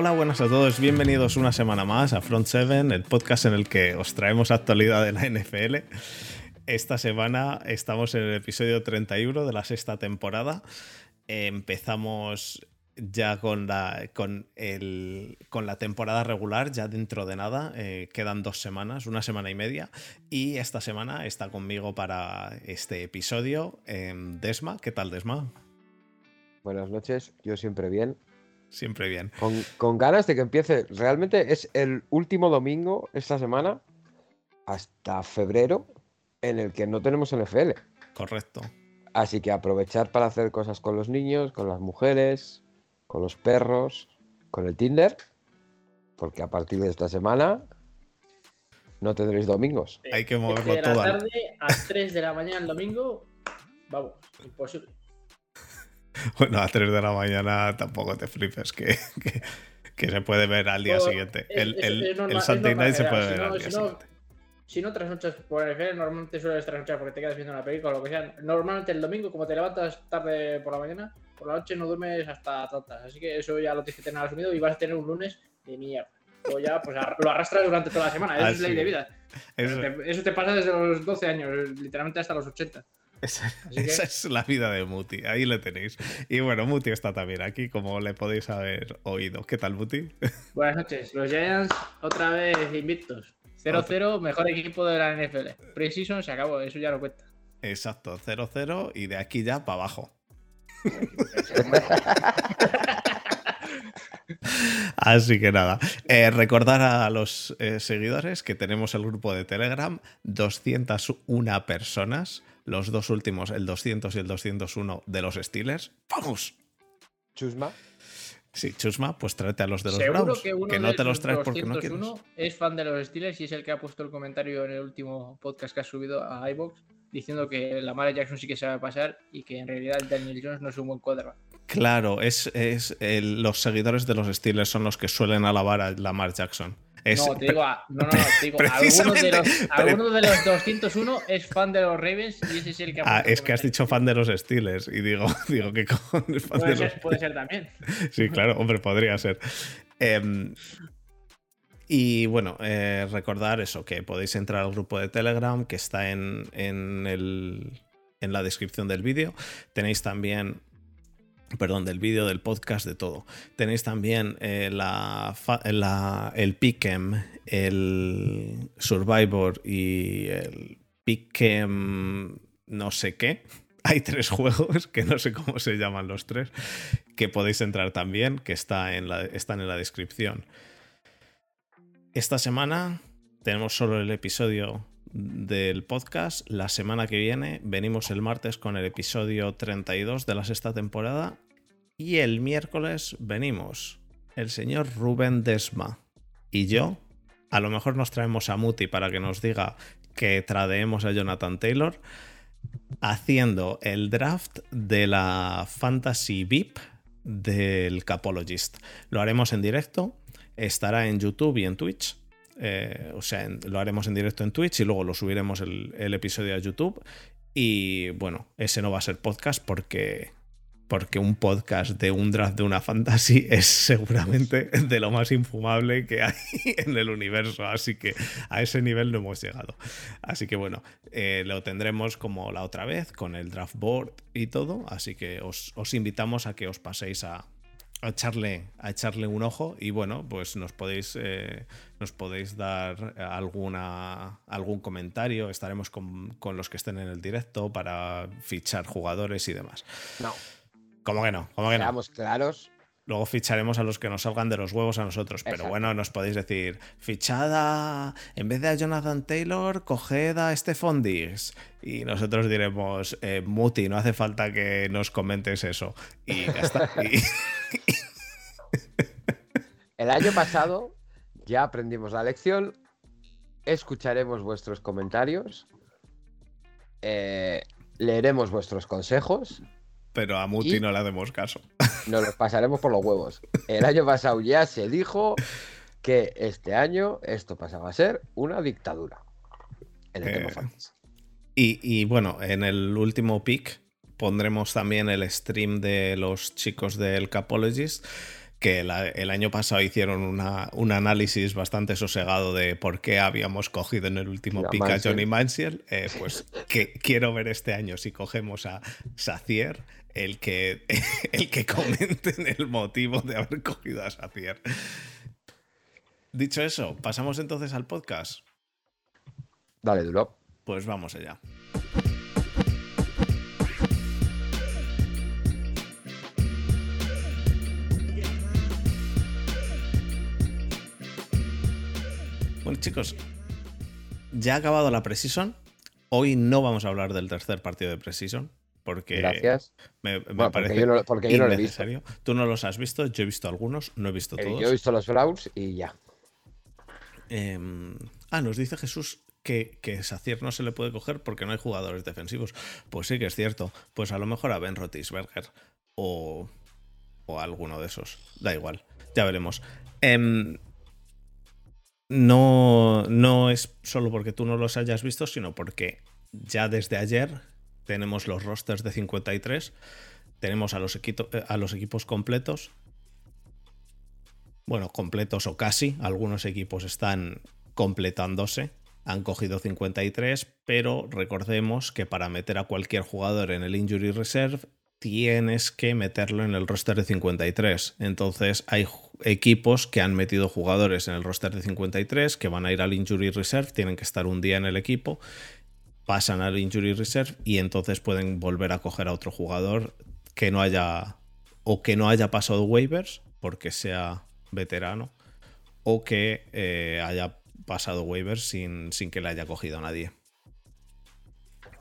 Hola, buenas a todos. Bienvenidos una semana más a Front 7, el podcast en el que os traemos actualidad de la NFL. Esta semana estamos en el episodio 31 de la sexta temporada. Empezamos ya con la, con, la temporada regular, ya dentro de nada. Eh, quedan dos semanas, una semana y media. Y esta semana está conmigo para este episodio em, Desma. ¿Qué tal, Desma? Buenas noches, yo siempre bien. Siempre bien. Con, ganas de que empiece. Realmente es el último domingo esta semana hasta febrero en el que no tenemos NFL. Correcto. Así que aprovechar para hacer cosas con los niños, con las mujeres, con los perros, con el Tinder, porque a partir de esta semana no tendréis domingos. Hay que moverlo todo. De la tarde a 3 de la mañana el domingo, vamos, imposible. Bueno, a 3 de la mañana tampoco te flipes, que, que, se puede ver al día siguiente. El, el, Sunday night se puede ver al día siguiente. Si no trasnochas por NFL, normalmente sueles trasnochar porque te quedas viendo una película o lo que sea. Normalmente el domingo, como te levantas tarde por la mañana, por la noche no duermes hasta tantas. Así que eso ya lo tienes que tener asumido y vas a tener un lunes de mierda. O ya, pues lo arrastras durante toda la semana. Eso es ley de vida. Eso. Te, pasa desde los 12 años, literalmente hasta los 80. Esa, es la vida de Muti, ahí lo tenéis. Y bueno, Muti está también aquí, como le podéis haber oído. ¿Qué tal, Muti? Buenas noches. Los Giants otra vez invictos. 0-0, mejor equipo de la NFL. Precision se acabó, eso ya lo cuenta. Exacto, 0-0 y de aquí ya para abajo. Así que nada, eh, recordar a los eh, seguidores que tenemos el grupo de Telegram, 201 personas, los dos últimos, el 200 y el 201 de los Steelers. ¡Vamos! Chusma. Sí, Chusma, pues tráete a los de los Browns. Que, no te los traes porque no quieres. Es fan de los Steelers y es el que ha puesto el comentario en el último podcast que ha subido a iBox diciendo que la Mara Jackson sí que se va a pasar y que en realidad Daniel Jones no es un buen cuadro. Claro, es, es los seguidores de los Steelers son los que suelen alabar a Lamar Jackson. No, te digo, no, no, te digo alguno, de los, de los 201 es fan de los Ravens y ese es el que ha Ah, es que has dicho fan de los Steelers y digo, digo ¿qué cojones fan puede de ser, los... Puede ser también. Sí, claro, hombre, podría ser. Eh, y bueno, eh, recordar eso, que podéis entrar al grupo de Telegram que está en, el, en la descripción del vídeo. Tenéis también perdón, del vídeo, del podcast, de todo. Tenéis también eh, el Pick'em, el Survivor y el Pick'em no sé qué. Hay tres juegos que no sé cómo se llaman los tres, que podéis entrar también, que está en la, están en la descripción. Esta semana tenemos solo el episodio del podcast. La semana que viene venimos el martes con el episodio 32 de la sexta temporada. Y el miércoles venimos el señor Rubén Desma y yo. A lo mejor nos traemos a Muti para que nos diga que tradeemos a Jonathan Taylor haciendo el draft de la Fantasy VIP del Capologist. Lo haremos en directo estará en YouTube y en Twitch. Eh, o sea, lo haremos en directo en Twitch y luego lo subiremos el, episodio a YouTube. Y bueno, ese no va a ser podcast porque, porque un podcast de un draft de una fantasy es seguramente de lo más infumable que hay en el universo. Así que a ese nivel no hemos llegado. Así que bueno, eh, lo tendremos como la otra vez con el draft board y todo. Así que os invitamos a que os paséis a, a echarle, a echarle un ojo y bueno, pues nos podéis, eh, nos podéis dar alguna, algún comentario, estaremos con, con, los que estén en el directo para fichar jugadores y demás. No. ¿Cómo que no? ¿Cómo que Seamos claros, Luego ficharemos a los que nos salgan de los huevos a nosotros. Pero bueno, nos podéis decir, fichada, en vez de a Jonathan Taylor, coged a Stephon Diggs. Y nosotros diremos, eh, Muti, no hace falta que nos comentes eso. Y ya está. El año pasado ya aprendimos la lección. Escucharemos vuestros comentarios. Eh, leeremos vuestros consejos pero a Muti no le hacemos caso. Nos los pasaremos por los huevos. El año pasado ya se dijo que este año esto pasaba a ser una dictadura. En el eh, y, y, bueno, en el último pick pondremos también el stream de los chicos del Capologist que el año pasado hicieron un análisis bastante sosegado de por qué habíamos cogido en el último pick a Johnny Manziel, eh, pues que quiero ver este año si cogemos a Sacier, el que, el que comenten el motivo de haber cogido a Sacier. Dicho eso, pasamos entonces al podcast. Dale, duro. Pues vamos allá. Bueno, chicos, ya ha acabado la Precision. Hoy no vamos a hablar del tercer partido de Precision. Porque Gracias. me, parece porque yo no, lo he visto. Tú no los has visto, yo he visto algunos, no he visto eh, todos. yo he visto los Browns y ya. Em, ah, nos dice Jesús que, que Sacier no se le puede coger porque no hay jugadores defensivos. Pues sí que es cierto. Pues a lo mejor a Ben Rotisberger o, o alguno de esos. Da igual, ya veremos. Eh, no, no es solo porque tú no los hayas visto, sino porque ya desde ayer tenemos los rosters de 53, tenemos a los, eh, a los equipos completos. Bueno, completos o casi, algunos equipos están completándose, han cogido 53, pero recordemos que para meter a cualquier jugador en el Injury Reserve tienes que meterlo en el roster de 53. Entonces hay equipos que han metido jugadores en el roster de 53 que van a ir al Injury Reserve, tienen que estar un día en el equipo, pasan al Injury Reserve y entonces pueden volver a coger a otro jugador que no haya o que no haya pasado waivers porque sea veterano o que eh, haya pasado waivers sin, sin que le haya cogido a nadie.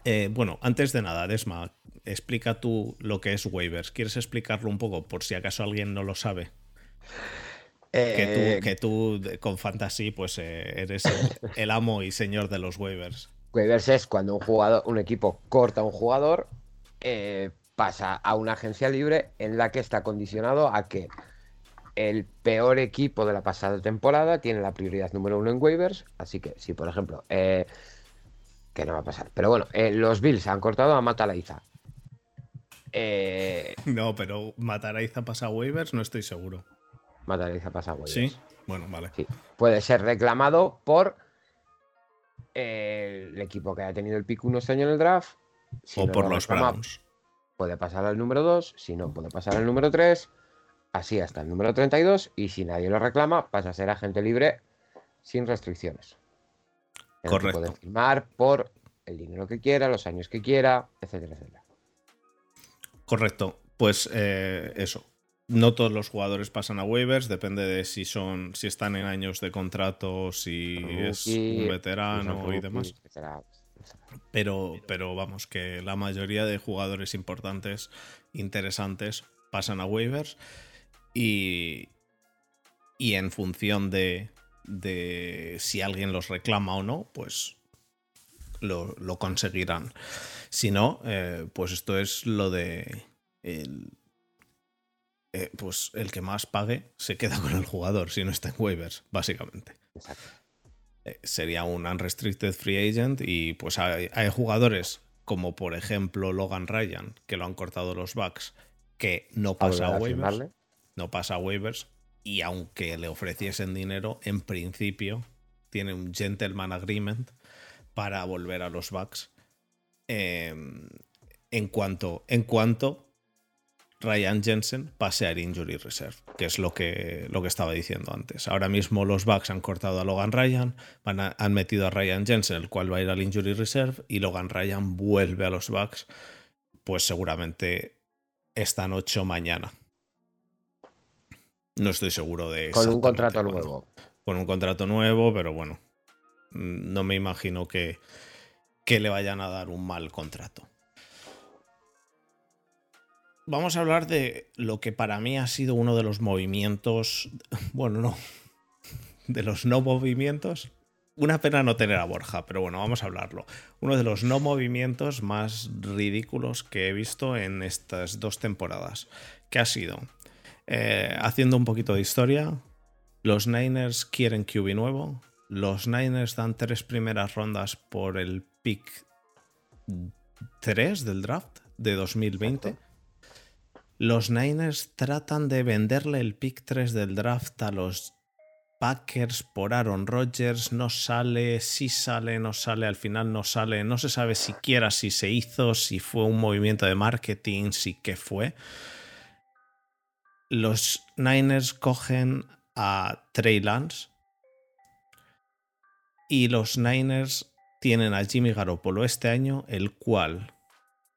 Eh, bueno, antes de nada, Desma, explica tú lo que es waivers. ¿Quieres explicarlo un poco por si acaso alguien no lo sabe? Que, tú, eh, con Fantasy pues eh, eres el, amo y señor de los waivers. Waivers es cuando un jugador, un equipo corta a un jugador, pasa a una agencia libre en la que está condicionado a que el peor equipo de la pasada temporada tiene la prioridad número uno en waivers. Así que si, por ejemplo, que no va a pasar. Pero bueno, eh, los Bills han cortado a Matalaiza. Eh... No, pero Matalaiza pasa a waivers, no estoy seguro. Matalaiza pasa a waivers. Sí, bueno, vale. Puede ser reclamado por eh, el equipo que haya tenido el pick uno este año en el draft. o por los Browns. Puede pasar al número 2, si no, puede pasar al número 3, así hasta el número 32, y si nadie lo reclama, pasa a ser agente libre sin restricciones. Correcto. Puede firmar por el dinero que quiera, los años que quiera, etcétera, etcétera. Correcto. Pues eh, eso. No todos los jugadores pasan a waivers, depende de si son, si están en años de contrato, si es un veterano y demás. Pero, pero vamos, que la mayoría de jugadores importantes, interesantes, pasan a waivers. Y, y en función de, de si alguien los reclama o no, pues lo, conseguirán. Si no, eh, pues esto es lo de... El, eh, pues el que más pague se queda con el jugador si no está en waivers, básicamente. Eh, sería un unrestricted free agent y pues hay, hay, jugadores como por ejemplo Logan Ryan, que lo han cortado los Bucks, que no pasa a waivers. No pasa a waivers y aunque le ofreciesen dinero, en principio tiene un gentleman agreement para volver a los Bucks. Em, en, cuanto, en cuanto Ryan Jensen pase al Injury Reserve, que es lo que, lo que estaba diciendo antes. Ahora mismo los Bucks han cortado a Logan Ryan, han metido a Ryan Jensen, el cual va a ir al Injury Reserve, y Logan Ryan vuelve a los Bucks, pues seguramente esta noche o mañana. No estoy seguro de Con un contrato nuevo. Con un contrato nuevo, pero bueno. No me imagino que, que le vayan a dar un mal contrato. Vamos a hablar de lo que para mí ha sido uno de los movimientos. Bueno, no. De los no movimientos. Una pena no tener a Borja, pero bueno, vamos a hablarlo. Uno de los no movimientos más ridículos que he visto en estas dos temporadas. ¿Qué ha sido? Eh, haciendo un poquito de historia, los Niners quieren QB nuevo. Los Niners dan tres primeras rondas por el pick 3 del draft de 2020. Los Niners tratan de venderle el pick 3 del draft a los Packers por Aaron Rodgers. No sale, sí sale, no sale, al final no sale. No se sabe siquiera si se hizo, si fue un movimiento de marketing, si qué fue. Los Niners cogen a Trey Lance y los Niners tienen a Jimmy Garoppolo este año, el cual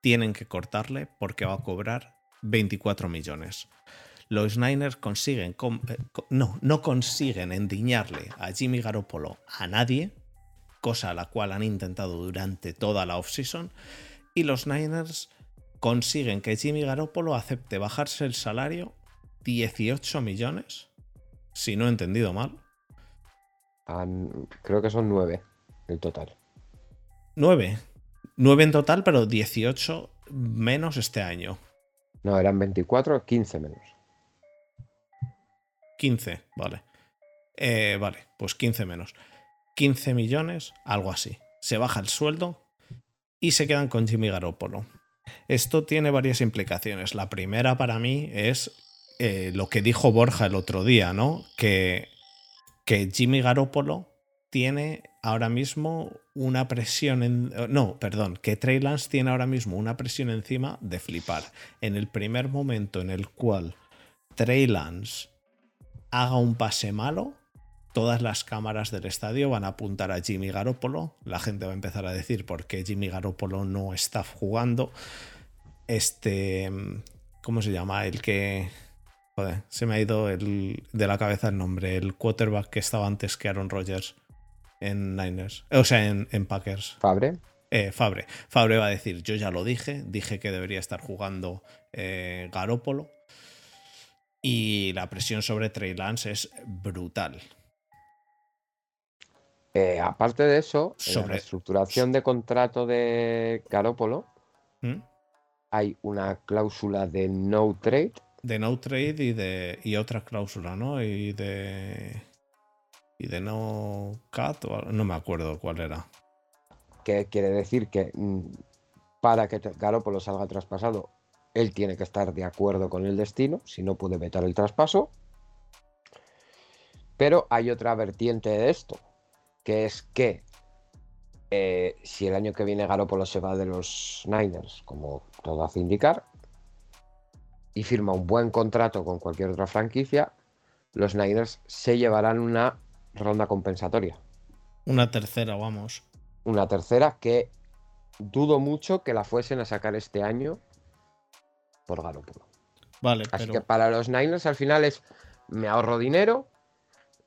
tienen que cortarle porque va a cobrar 24 millones. Los Niners consiguen, eh, no, no consiguen endiñarle a Jimmy Garoppolo a nadie, cosa a la cual han intentado durante toda la offseason, y los Niners consiguen que Jimmy Garoppolo acepte bajarse el salario 18 millones, si no he entendido mal. creo que son 9 en total. 9. 9 en total, pero 18 menos este año. No, eran 24, 15 menos. 15, vale. Eh, vale, pues 15 menos. 15 millones, algo así. Se baja el sueldo y se quedan con Jimmy Garoppolo. Esto tiene varias implicaciones. La primera para mí es eh, lo que dijo Borja el otro día, ¿no? Que, que Jimmy Garoppolo tiene ahora mismo una presión en... No, perdón, que Trey Lance tiene ahora mismo una presión encima de flipar. En el primer momento en el cual Trey Lance haga un pase malo, todas las cámaras del estadio van a apuntar a Jimmy Garoppolo. La gente va a empezar a decir por qué Jimmy Garoppolo no está jugando. Este... ¿Cómo se llama? El que Joder, se me ha ido el, de la cabeza el nombre. El quarterback que estaba antes que Aaron Rodgers en Niners. O sea, en, Packers. Fabre. Eh, Fabre. Fabre va a decir, yo ya lo dije, dije que debería estar jugando eh, Garópolo. Y la presión sobre Trey Lance es brutal. Eh, aparte de eso, sobre... la estructuración de contrato de Garópolo, ¿Mm? hay una cláusula de no trade. De no trade y de y otra cláusula, ¿no? Y de y de no cut, no me acuerdo cuál era. Que quiere decir que mm, para que Garoppolo salga traspasado, él tiene que estar de acuerdo con el destino, si no puede vetar el traspaso. Pero hay otra vertiente de esto, que es que eh, si el año que viene Garoppolo se va de los Niners, como todo hace indicar, y firma un buen contrato con cualquier otra franquicia, los Niners se llevarán una ronda compensatoria. Una tercera, vamos. Una tercera que dudo mucho que la fuesen a sacar este año por Garoppolo. Vale, Así que para los Niners al final es me ahorro dinero,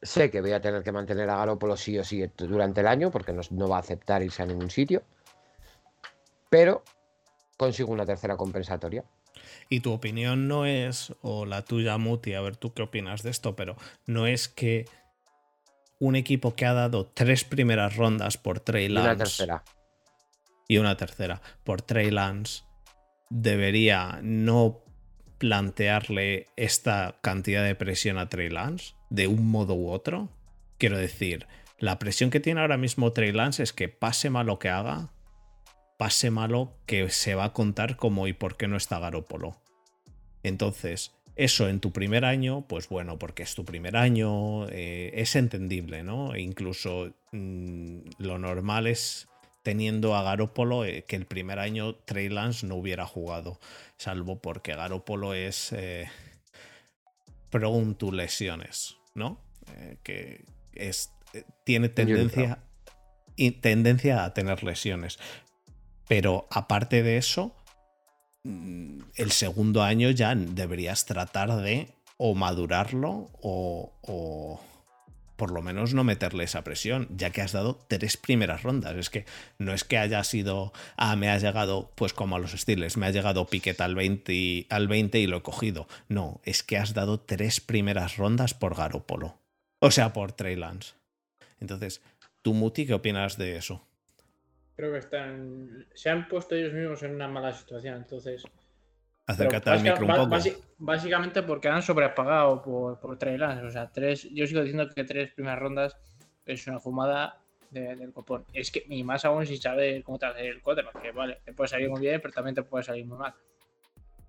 sé que voy a tener que mantener a Garoppolo sí o sí durante el año porque no, va a aceptar irse a ningún sitio, pero consigo una tercera compensatoria. Y tu opinión no es, o la tuya, Muti, a ver tú qué opinas de esto, pero no es que un equipo que ha dado tres primeras rondas por Trey Lance. Y una tercera. Y una tercera por Trey Lance. Debería no plantearle esta cantidad de presión a Trey Lance de un modo u otro. Quiero decir, la presión que tiene ahora mismo Trey Lance es que pase malo que haga, pase malo que se va a contar como y por qué no está Garópolo. Entonces, eso en tu primer año, pues bueno, porque es tu primer año, eh, es entendible, ¿no? E incluso mm, lo normal es teniendo a Garópolo eh, que el primer año Trey Lance no hubiera jugado, salvo porque Garópolo es eh, prone to lesiones, ¿no? Eh, que es, tiene tendencia, tendencia a tener lesiones. Pero aparte de eso, el segundo año ya deberías tratar de o madurarlo o, por lo menos no meterle esa presión, ya que has dado tres primeras rondas. Es que no es que haya sido, ah, me ha llegado, pues como a los estiles, me ha llegado Piquet al 20, y, al 20 y lo he cogido. No, es que has dado tres primeras rondas por Garopolo. O sea, por Trey Lance. Entonces, ¿tú, Muti, qué opinas de eso? Creo que están. Se han puesto ellos mismos en una mala situación, entonces. Acércate al micro un poco. básicamente porque han sobrepagado por, por Trey O sea, tres. Yo sigo diciendo que tres primeras rondas es una fumada del copón. Es que, ni más aún si sabe cómo te hace el quarterback, que vale, te puede salir muy bien, pero también te puede salir muy mal.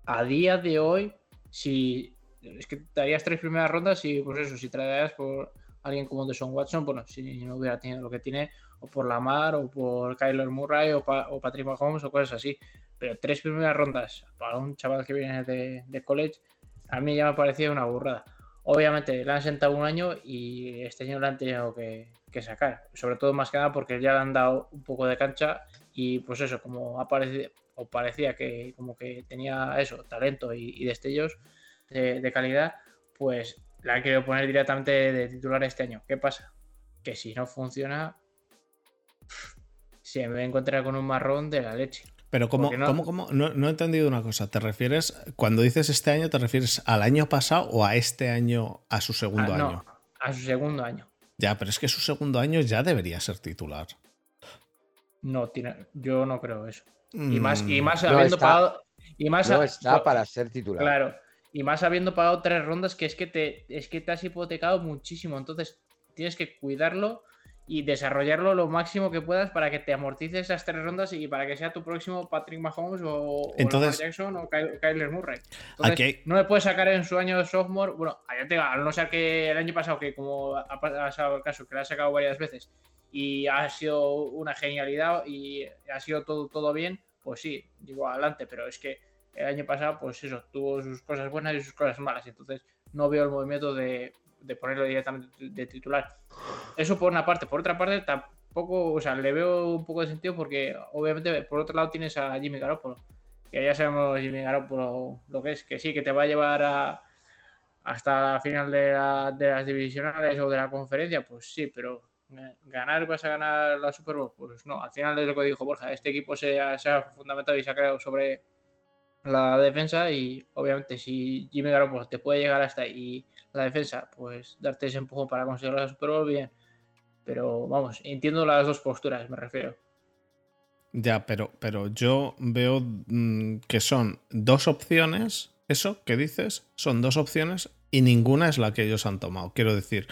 a día de hoy, si es que darías tres primeras rondas y pues eso, si traerías por alguien como Deshaun Watson, bueno, si no hubiera tenido lo que tiene, o por Lamar, o por Kyler Murray, o, Patrick Mahomes, o cosas así. Pero tres primeras rondas para un chaval que viene de, college, a mí ya me parecía una burrada. Obviamente le han sentado un año y este año le han tenido que, sacar. Sobre todo más que nada porque ya le han dado un poco de cancha y pues eso, como ha o parecía que como que tenía eso, talento y, y destellos de, de, calidad, pues la querido poner directamente de titular este año. ¿Qué pasa? Que si no funciona, se me encuentra con un marrón de la leche. Pero ¿cómo, no? ¿cómo, cómo? No, no, he entendido una cosa. ¿Te refieres, cuando dices este año, te refieres al año pasado o a este año, a su segundo ah, no, año? A su segundo año. Ya, pero es que su segundo año ya debería ser titular. No, tiene, yo no creo eso. Y más, y más No habiendo está. pagado. Y más No a- está para ser titular. Claro. Y más habiendo pagado tres rondas, que es que te, es que te has hipotecado muchísimo. Entonces, tienes que cuidarlo y desarrollarlo lo máximo que puedas para que te amortices esas tres rondas y para que sea tu próximo Patrick Mahomes o, Entonces- Jackson o Ky- Kyler Murray. Entonces, hay- no le puedes sacar en su año de sophomore. Bueno, ya te digo, a no ser que el año pasado, que como ha pasado el caso, que le ha sacado varias veces y ha sido una genialidad y ha sido todo, todo bien, pues sí, digo adelante, pero es que el año pasado, pues eso, tuvo sus cosas buenas y sus cosas malas. Entonces, no veo el movimiento de, de ponerlo directamente de titular. Eso por una parte. Por otra parte, tampoco, o sea, le veo un poco de sentido porque, obviamente, por otro lado tienes a Jimmy Garoppolo. Que ya sabemos Jimmy Garoppolo lo que es, que sí, que te va a llevar a, hasta la final de, la- de las divisionales o de la conferencia, pues sí, pero eh, ganar, vas a ganar la Super Bowl, pues no. Al final es lo que dijo Borja, este equipo se ha, se ha fundamentado y se ha creado sobre la defensa y obviamente si Jimmy Garoppolo te puede llegar hasta ahí la defensa, pues darte ese empujón para conseguir la Super Bowl, bien. Pero vamos, entiendo las dos posturas, me refiero. Ya, pero, pero yo veo mm, que son dos opciones. Eso que dices, son dos opciones y ninguna es la que ellos han tomado. Quiero decir,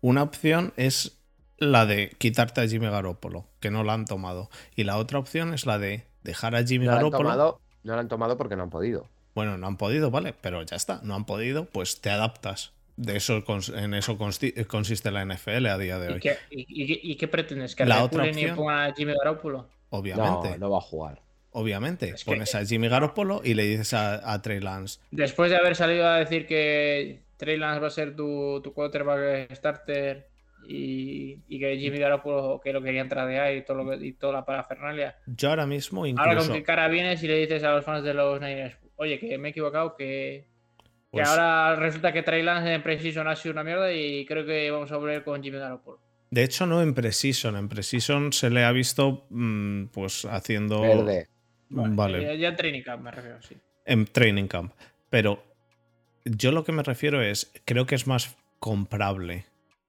una opción es la de quitarte a Jimmy Garoppolo, que no la han tomado. Y la otra opción es la de dejar a Jimmy No lo han Garoppolo. No lo han tomado porque no han podido. Bueno, no han podido, vale, pero ya está, no han podido, pues te adaptas. De eso en eso consiste la NFL a día de ¿Y hoy. qué, y, y- y qué pretendes? ¿Que La otra y opción- pongan a Jimmy Garoppolo? Obviamente, No, no va a jugar. obviamente. Es que- Pones a Jimmy Garoppolo y le dices a, a Trey Lance, Después de haber salido a decir que Trey Lance va a ser tu, tu quarterback starter y, y que Jimmy Garoppolo que lo quería entrar de ahí y, todo lo que- y toda la parafernalia. yo ahora mismo Ahora incluso... con qué cara vienes y le dices a los fans de los Niners, oye, que me he equivocado, que, que pues, ahora resulta que Trey Lance en Precision ha sido una mierda y creo que vamos a volver con Jimmy Garoppolo. De hecho, no en Precision. En Precision se le ha visto mm, pues haciendo... Verde. Vale. Ya, ya en Training Camp me refiero, sí. en training camp. Pero yo lo que me refiero es, creo que es más comprable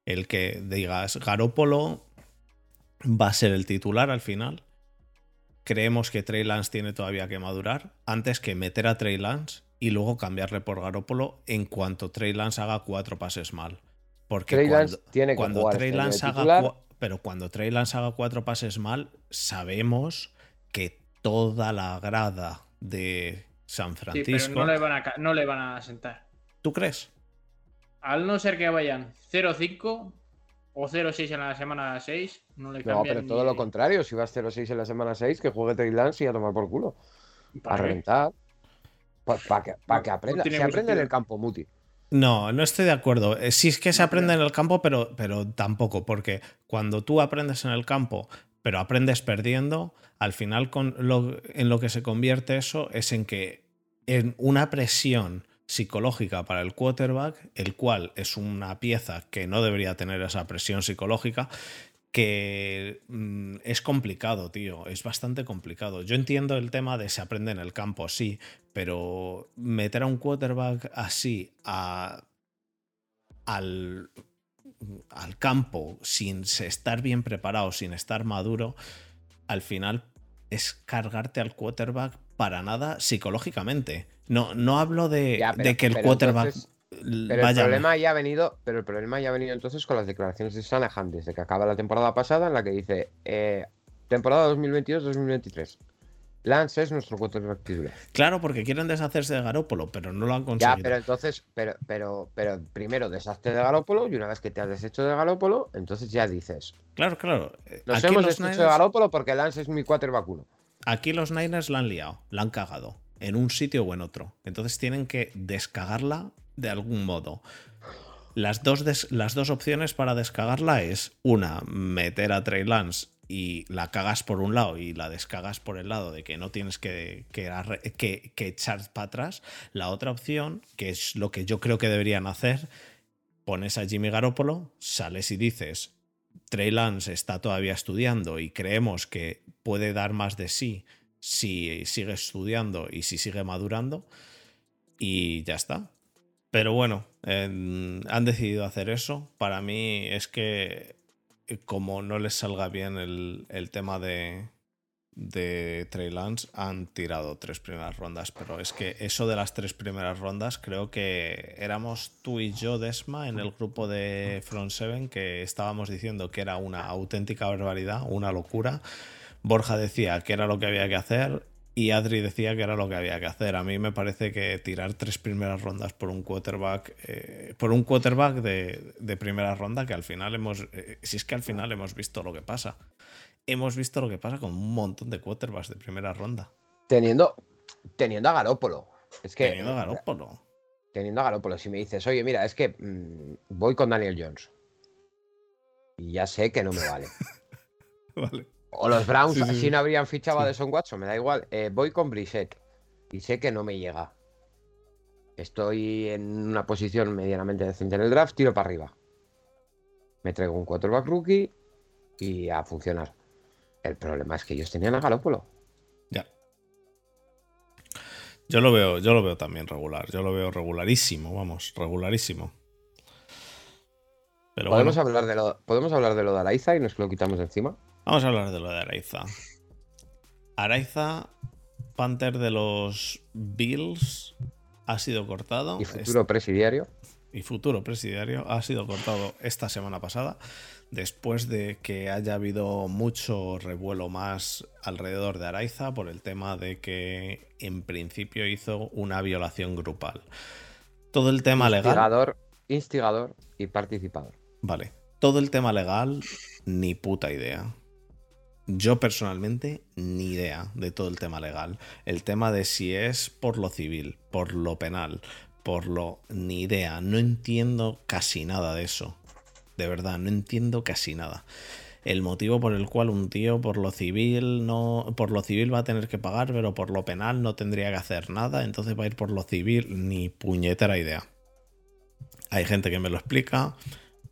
el que digas, Garópolo va a ser el titular al final. Creemos que Trey Lance tiene todavía que madurar antes que meter a Trey Lance y luego cambiarle por Garópolo en cuanto Trey Lance haga cuatro pases mal. Porque Trey cuando, Lance tiene que cuando jugar Trey este Lance haga pero cuando Trey Lance haga cuatro pases mal, sabemos que toda la grada de San Sí, Francisco. pero no le, van a, no le van a sentar. ¿Tú crees? Al no ser que vayan 0-5 o 0-6 en la semana 6, no le No, cambian pero ni- todo lo contrario. Si vas 0-6 en la semana 6, que juegue Trey Lance y a tomar por culo. A ¿Para reventar. Para que, pa' No, que no aprenda. tiene Se aprende en el campo, Muti. No, no estoy de acuerdo. Eh, Sí es que se No, aprende en el campo, pero, pero tampoco, porque cuando tú aprendes en el campo, pero aprendes perdiendo, al final con lo- en lo que se convierte eso es en que en una presión psicológica para el quarterback, el cual es una pieza que no debería tener esa presión psicológica, que mm, es complicado, tío, es bastante complicado. Yo entiendo el tema de se aprende en el campo, sí, pero meter a un quarterback así a, al, al campo sin estar bien preparado, sin estar maduro, al final es cargarte al quarterback para nada psicológicamente. No, no hablo de, Ya, pero- de que el quarterback entonces- Pero el problema ya ha venido, pero el problema ya ha venido entonces con las declaraciones de Shanahan desde que acaba la temporada pasada en la que dice eh, temporada 2022-2023. Lance es nuestro quarterback titular. Claro, porque quieren deshacerse de Garópolo, pero no lo han Ya, conseguido. pero entonces, pero, pero, pero primero deshazte de Garópolo y una vez que te has deshecho de Garópolo, entonces ya dices, Claro, claro. nos Aquí hemos deshecho de Garópolo porque Lance es mi quarterback uno. aquí los Niners la han liado, la han cagado, en un sitio o en otro. Entonces tienen que descagarla de algún modo. Las dos, las dos opciones para descagarla es una, meter a Trey Lance y la cagas por un lado y la descagas por el lado de que no tienes que, que, que- que echar para atrás. La otra opción, que es lo que yo creo que deberían hacer, pones a Jimmy Garoppolo, sales y dices, Trey Lance está todavía estudiando y creemos que puede dar más de sí si sigue estudiando y si sigue madurando y ya está. Pero bueno, en- han decidido hacer eso. Para mí es que eh, como no les salga bien el, el tema de, de Trey Lance, han tirado tres primeras rondas. Pero es que eso de las tres primeras rondas, creo que éramos tú y yo, Desma, en el grupo de Front Seven, que estábamos diciendo que era una auténtica barbaridad, una locura. Borja decía que era lo que había que hacer y Adri decía que era lo que había que hacer. A mí me parece que tirar tres primeras rondas por un quarterback, eh, por un quarterback de, de primera ronda, que al final hemos, eh, si es que al final hemos visto lo que pasa. Hemos visto lo que pasa con un montón de quarterbacks de primera ronda. Teniendo, teniendo a Garópolo. Es que, Teniendo a Garoppolo. teniendo a Garópolo, si me dices, oye, mira, es que mm, voy con Daniel Jones. Y ya sé que no me vale. Vale. O los Browns, Sí, sí, si no habrían fichado a. Deson Watson, me da igual. Eh, voy con Brissett. Y sé que no me llega. Estoy en una posición medianamente decente en el draft, tiro para arriba. Me traigo un quarterback rookie y a funcionar. El problema es que ellos tenían a Garópolo. Ya. Yo lo veo, yo lo veo también regular. Yo lo veo regularísimo, vamos, regularísimo. Pero ¿Podemos, bueno, hablar de lo, ¿Podemos hablar de lo de Araiza y nos lo quitamos de encima? Vamos a hablar de lo de Araiza. Araiza, Panther de los Bills, ha sido cortado. Y futuro presidiario. y futuro presidiario ha sido cortado esta semana pasada después de que haya habido mucho revuelo más alrededor de Araiza por el tema de que en principio hizo una violación grupal. Todo el tema legal, Instigador, instigador y participador. vale, todo el tema legal ni puta idea. Yo personalmente ni idea de todo el tema legal. El tema de si es por lo civil, por lo penal, por lo... ni idea. No entiendo casi nada de eso. De verdad, no entiendo casi nada. El motivo por el cual un tío por lo civil no. Por lo civil va a tener que pagar, pero por lo penal no tendría que hacer nada. Entonces va a ir por lo civil. Ni puñetera idea. Hay gente que me lo explica.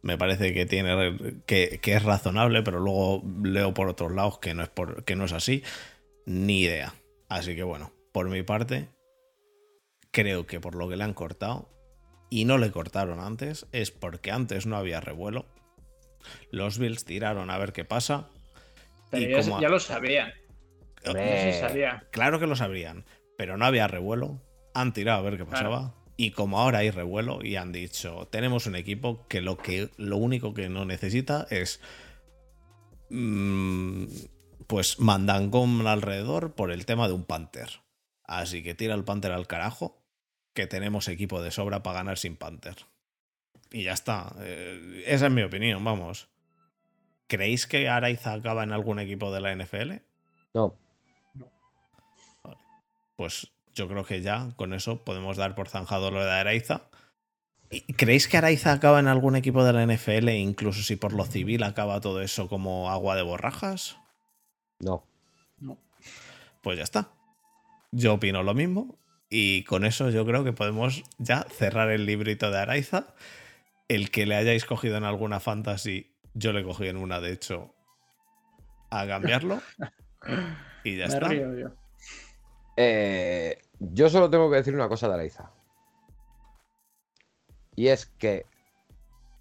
Me parece que tiene. que, que es razonable, pero luego leo por otros lados que no es por, que no es así. Ni idea. Así que bueno, por mi parte, creo que por lo que le han cortado, y no le cortaron antes, es porque antes no había revuelo. Los Bills tiraron a ver qué pasa. Pero y ya, como- ya lo sabían. Se sabía. Claro que lo sabrían, pero no había revuelo. Han tirado a ver qué pasaba. Y como ahora hay revuelo y han dicho, tenemos un equipo que lo, que, lo único que no necesita es mm, pues mandangón alrededor por el tema de un Panther. Así que tira el Panther al carajo, que tenemos equipo de sobra para ganar sin Panther. Y ya está. Eh, esa es mi opinión, vamos. ¿Creéis que Araiza acaba en algún equipo de la NFL? no. pues yo creo que ya con eso podemos dar por zanjado lo de Araiza. ¿Y ¿Creéis que Araiza acaba en algún equipo de la NFL, incluso si por lo civil acaba todo eso como agua de borrajas? No. No. Pues ya está. Yo opino lo mismo y con eso yo creo que podemos ya cerrar el librito de Araiza. El que le hayáis cogido en alguna fantasy, yo le cogí en una, de hecho, a cambiarlo. Y ya Me está. río yo. Eh, yo solo tengo que decir una cosa de Araiza. Y es que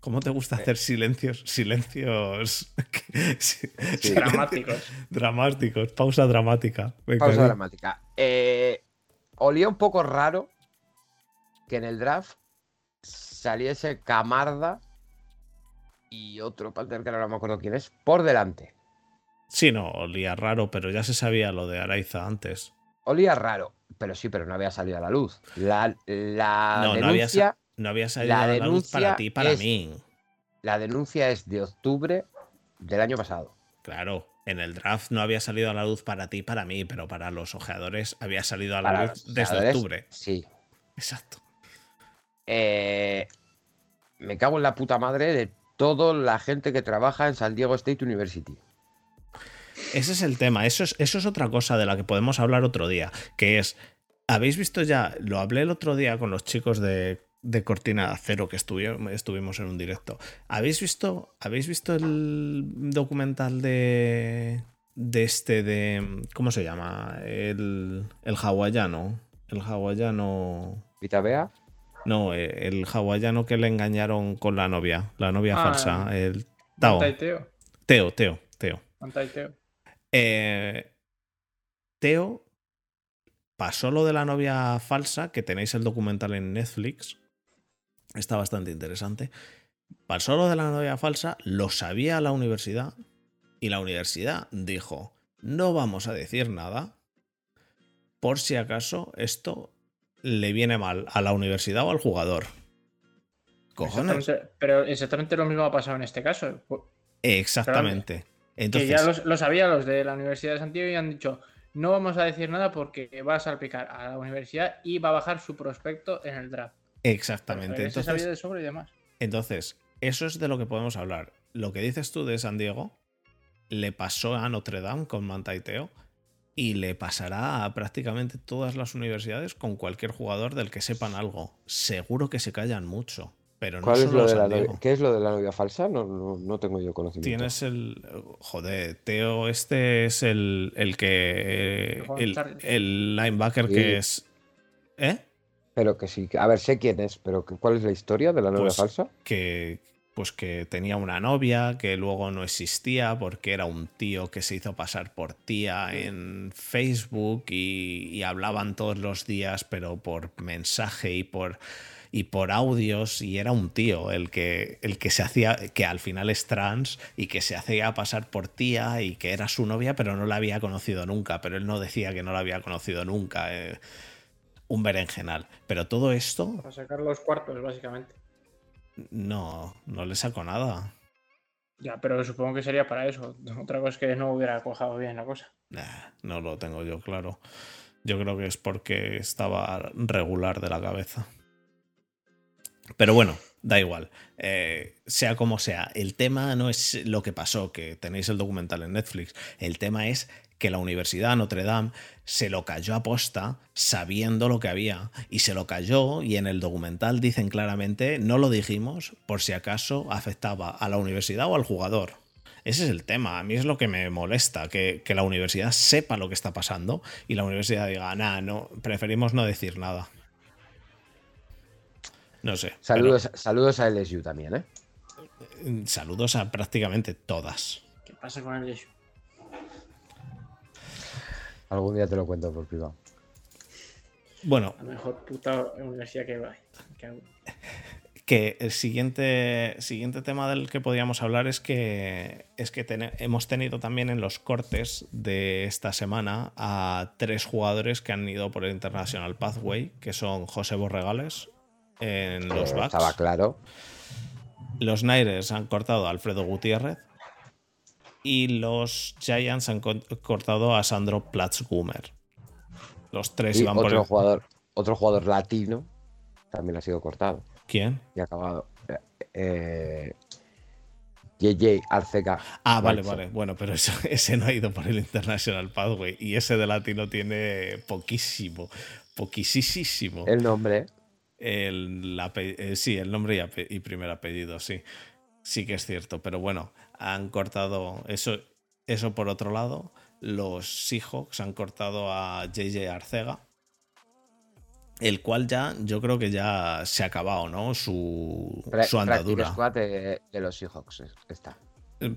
¿Cómo te gusta hacer silencios? Silencios. sí, Sí. Dramáticos. Dramáticos. Pausa dramática. Venga, Pausa dramática. Eh, olía un poco raro que en el draft saliese Camarda y otro Panther que ahora no me acuerdo quién es, por delante. Sí, no, olía raro, pero ya se sabía lo de Araiza antes. Olía raro, pero sí, pero no había salido a la luz. La, la No, no había, denuncia, no había salido la a la luz para ti y para es- mí. la denuncia es de octubre del año pasado. Claro, en el draft no había salido a la luz para ti y para mí, pero para los ojeadores había salido a la Para luz desde octubre. Sí. Exacto. Eh, me cago en la puta madre de toda la gente que trabaja en San Diego State University. Ese es el tema. Eso es, eso es otra cosa de la que podemos hablar otro día. Que es. ¿Habéis visto ya? Lo hablé el otro día con los chicos de, de Cortina de Acero que estuvi- estuvimos en un directo. ¿Habéis visto, ¿Habéis visto el documental de. de este de. ¿Cómo se llama? El. el hawaiano. El hawaiano. Vita Bea, No, eh, el hawaiano que le engañaron con la novia. La novia Ah, falsa. El. Tao. Teo. Teo, Teo, Teo. Eh, Teo pasó lo de la novia falsa, que tenéis el documental en Netflix. Está bastante interesante. Pasó lo de la novia falsa, lo sabía la universidad y la universidad dijo, no vamos a decir nada por si acaso esto le viene mal a la universidad o al jugador. Cojones. Exactamente, pero exactamente lo mismo ha pasado en este caso. Exactamente. Que Entonces, ya los- lo sabían los de la Universidad de Santiago y han dicho, no vamos a decir nada porque va a salpicar a la universidad y va a bajar su prospecto en el draft. exactamente. Pero ese sabía Entonces, de sobra y demás. Entonces, eso es de lo que podemos hablar. Lo que dices tú de San Diego le pasó a Notre Dame con Manta y Teo y le pasará a prácticamente todas las universidades con cualquier jugador del que sepan algo. Seguro que se callan mucho, pero no ¿Cuál es lo de la novia? ¿Qué es lo de la novia falsa? No, no, no tengo yo conocimiento. Tienes el. Joder, Teo, este es el, el que. El joven El, el linebacker Sí. que es. ¿Eh? Pero que sí, a ver, sé quién es, pero ¿cuál es la historia de la novia Pues, falsa? que pues que tenía una novia que luego no existía porque era un tío que se hizo pasar por tía en Facebook y, y hablaban todos los días pero por mensaje y por y por audios y era un tío el que el que se hacía que al final es trans y que se hacía pasar por tía y que era su novia pero no la había conocido nunca pero él no decía que no la había conocido nunca eh, un berenjenal pero todo esto Para sacar los cuartos, básicamente. no, no le sacó nada. Ya, pero supongo que sería para eso. Otra cosa es que no hubiera cojado bien la cosa. Nah, no lo tengo yo claro. Yo creo que es porque estaba regular de la cabeza. Pero bueno, da igual. Eh, sea como sea, el tema no es lo que pasó, que tenéis el documental en Netflix. El tema es que la Universidad Notre Dame se lo cayó a posta sabiendo lo que había. Y se lo cayó y en el documental dicen claramente, no lo dijimos por si acaso afectaba a la universidad o al jugador. Ese es el tema. A mí es lo que me molesta, que, que la universidad sepa lo que está pasando y la universidad diga, nah, no, preferimos no decir nada. No sé. pero- Saludos, saludos a LSU también, ¿eh? Saludos a prácticamente todas. ¿Qué pasa con el issue? Algún día te lo cuento por privado. Bueno, La mejor puta universidad que hay. Que que el siguiente, siguiente tema del que podríamos hablar es que, es que hemos tenido también en los cortes de esta semana a tres jugadores que han ido por el International Pathway, que son José Borregales en los Eh. Estaba claro. Los Niners han cortado a Alfredo Gutiérrez. Y los Giants han co- cortado a Sandro Platzgumer. Los tres Y iban por otro el... jugador, otro jugador latino también ha sido cortado ¿Quién? y ha acabado. Eh, JJ Arcega. Ah, vale, vale. Bueno, pero eso- ese no ha ido por el International Pathway. Y ese de latino tiene poquísimo. Poquisísimo. El nombre. El, eh, sí, el nombre y, primer apellido, sí. Sí que es cierto. Pero bueno, han cortado eso, eso por otro lado. Los Seahawks han cortado a JJ Arcega. El cual ya, yo creo que ya se ha acabado, ¿no? Su, Pra- su andadura. Squad de, de los Seahawks. es- Está.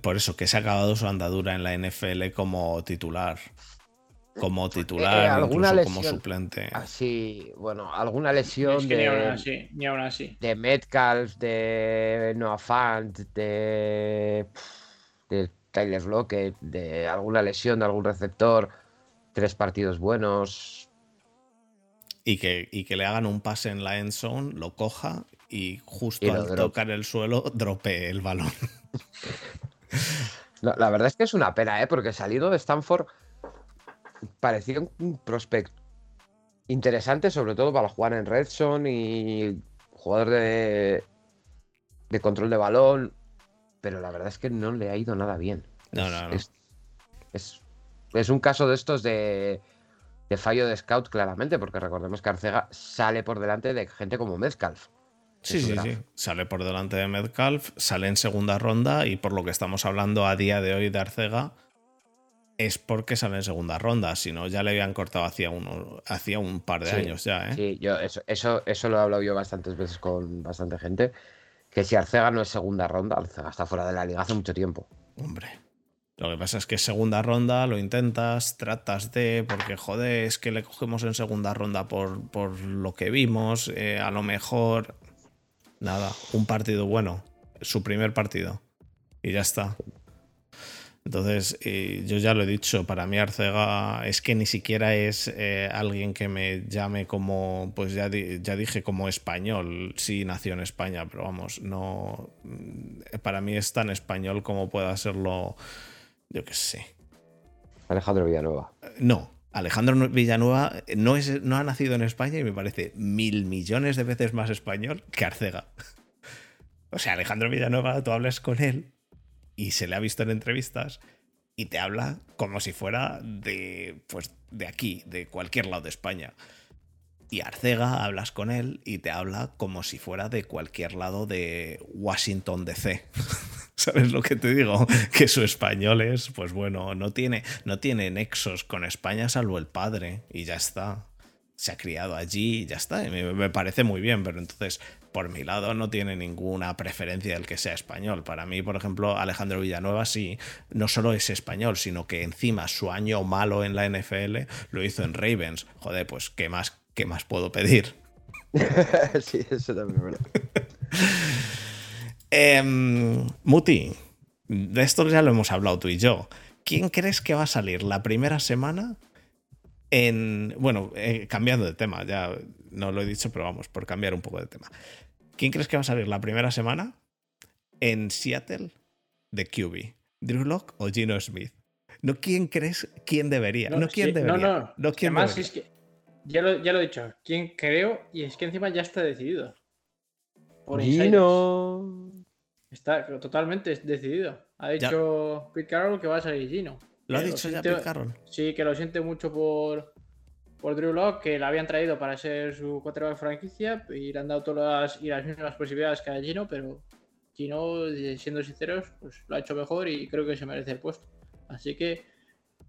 Por eso, que se ha acabado su andadura en la NFL como titular. Como titular, Eh, alguna incluso como suplente. Así, bueno, alguna lesión Es que ni aún de, así, ni aún así. de Metcalf, de Noah Fant, de, de Tyler Lockett, de alguna lesión de algún receptor, tres partidos buenos. Y que, y que le hagan un pase en la end zone, lo coja y justo Y al drop. tocar el suelo drope el balón. No, la verdad es que es una pena, ¿eh? Porque salido de Stanford parecía un- prospect interesante, sobre todo para jugar en Red Zone y jugador de, de control de balón. Pero la verdad es que no le ha ido nada bien. No, Es- no, no. Es, es- es un caso de estos de, de fallo de scout, claramente, porque recordemos que Arcega sale por delante de gente como Metcalf. Sí, sí, sí. Sale por delante de Metcalf, sale en segunda ronda y por lo que estamos hablando a día de hoy de Arcega es porque sale en segunda ronda. Si no, ya le habían cortado hacía, hacía un par de Sí, años ya, ¿eh? Sí, yo eso, eso, eso lo he hablado yo bastantes veces con bastante gente. Que si Arcega no es segunda ronda, Arcega está fuera de la liga hace mucho tiempo. Hombre. Lo que pasa es que es segunda ronda, lo intentas, tratas de, porque joder, es que le cogemos en segunda ronda por, por lo que vimos, eh, a lo mejor, nada, un partido bueno, su primer partido, y ya está. Entonces, eh, yo ya lo he dicho, para mí Arcega es que ni siquiera es eh, alguien que me llame como, pues ya, di- ya dije, como español. Sí, nació en España, pero vamos, no. mm, Para mí es tan español como pueda serlo, yo qué sé. Alejandro Villanueva. No, Alejandro Villanueva no, es, no ha nacido en España y me parece mil millones de veces más español que Arcega. O sea, Alejandro Villanueva, tú hablas con él y se le ha visto en entrevistas y te habla como si fuera de, pues, de aquí, de cualquier lado de España. Y Arcega hablas con él y te habla como si fuera de cualquier lado de Washington DC. ¿Sabes lo que te digo? Que su español es, pues bueno, no tiene, no tiene nexos con España salvo el padre y ya está. Se ha criado allí y ya está. Me parece muy bien, pero entonces, por mi lado, no tiene ninguna preferencia del que sea español. Para mí, por ejemplo, Alejandro Villanueva sí, no solo es español, sino que encima su año malo en la NFL lo hizo en Ravens. Joder, pues, ¿qué más, qué más puedo pedir? sí, eso también es verdad. Em, Muti, de esto ya lo hemos hablado tú y yo. ¿Quién crees que va a salir la primera semana en. Bueno, eh, cambiando de tema, ya no lo he dicho, pero vamos, por cambiar un poco de tema. ¿Quién crees que va a salir la primera semana en Seattle de QB? ¿Drew Lock o Gino Smith? No quién crees, quién debería. No, es quién que- debería. No, no. quién Además, debería. es que ya lo, ya lo he dicho. ¿Quién creo? Y es que encima ya está decidido. Por insiders. Gino. Está totalmente decidido. Ha Ya. dicho Pete Carroll que va a salir Gino. ¿Lo ha que lo dicho ya siente- Pete Carroll? Sí, que lo siente mucho por, por Drew Lock, que la habían traído para ser su quarterback franquicia y le han dado todas las, y las mismas posibilidades que a Gino, pero Gino, siendo sinceros, pues lo ha hecho mejor y creo que se merece el puesto. Así que,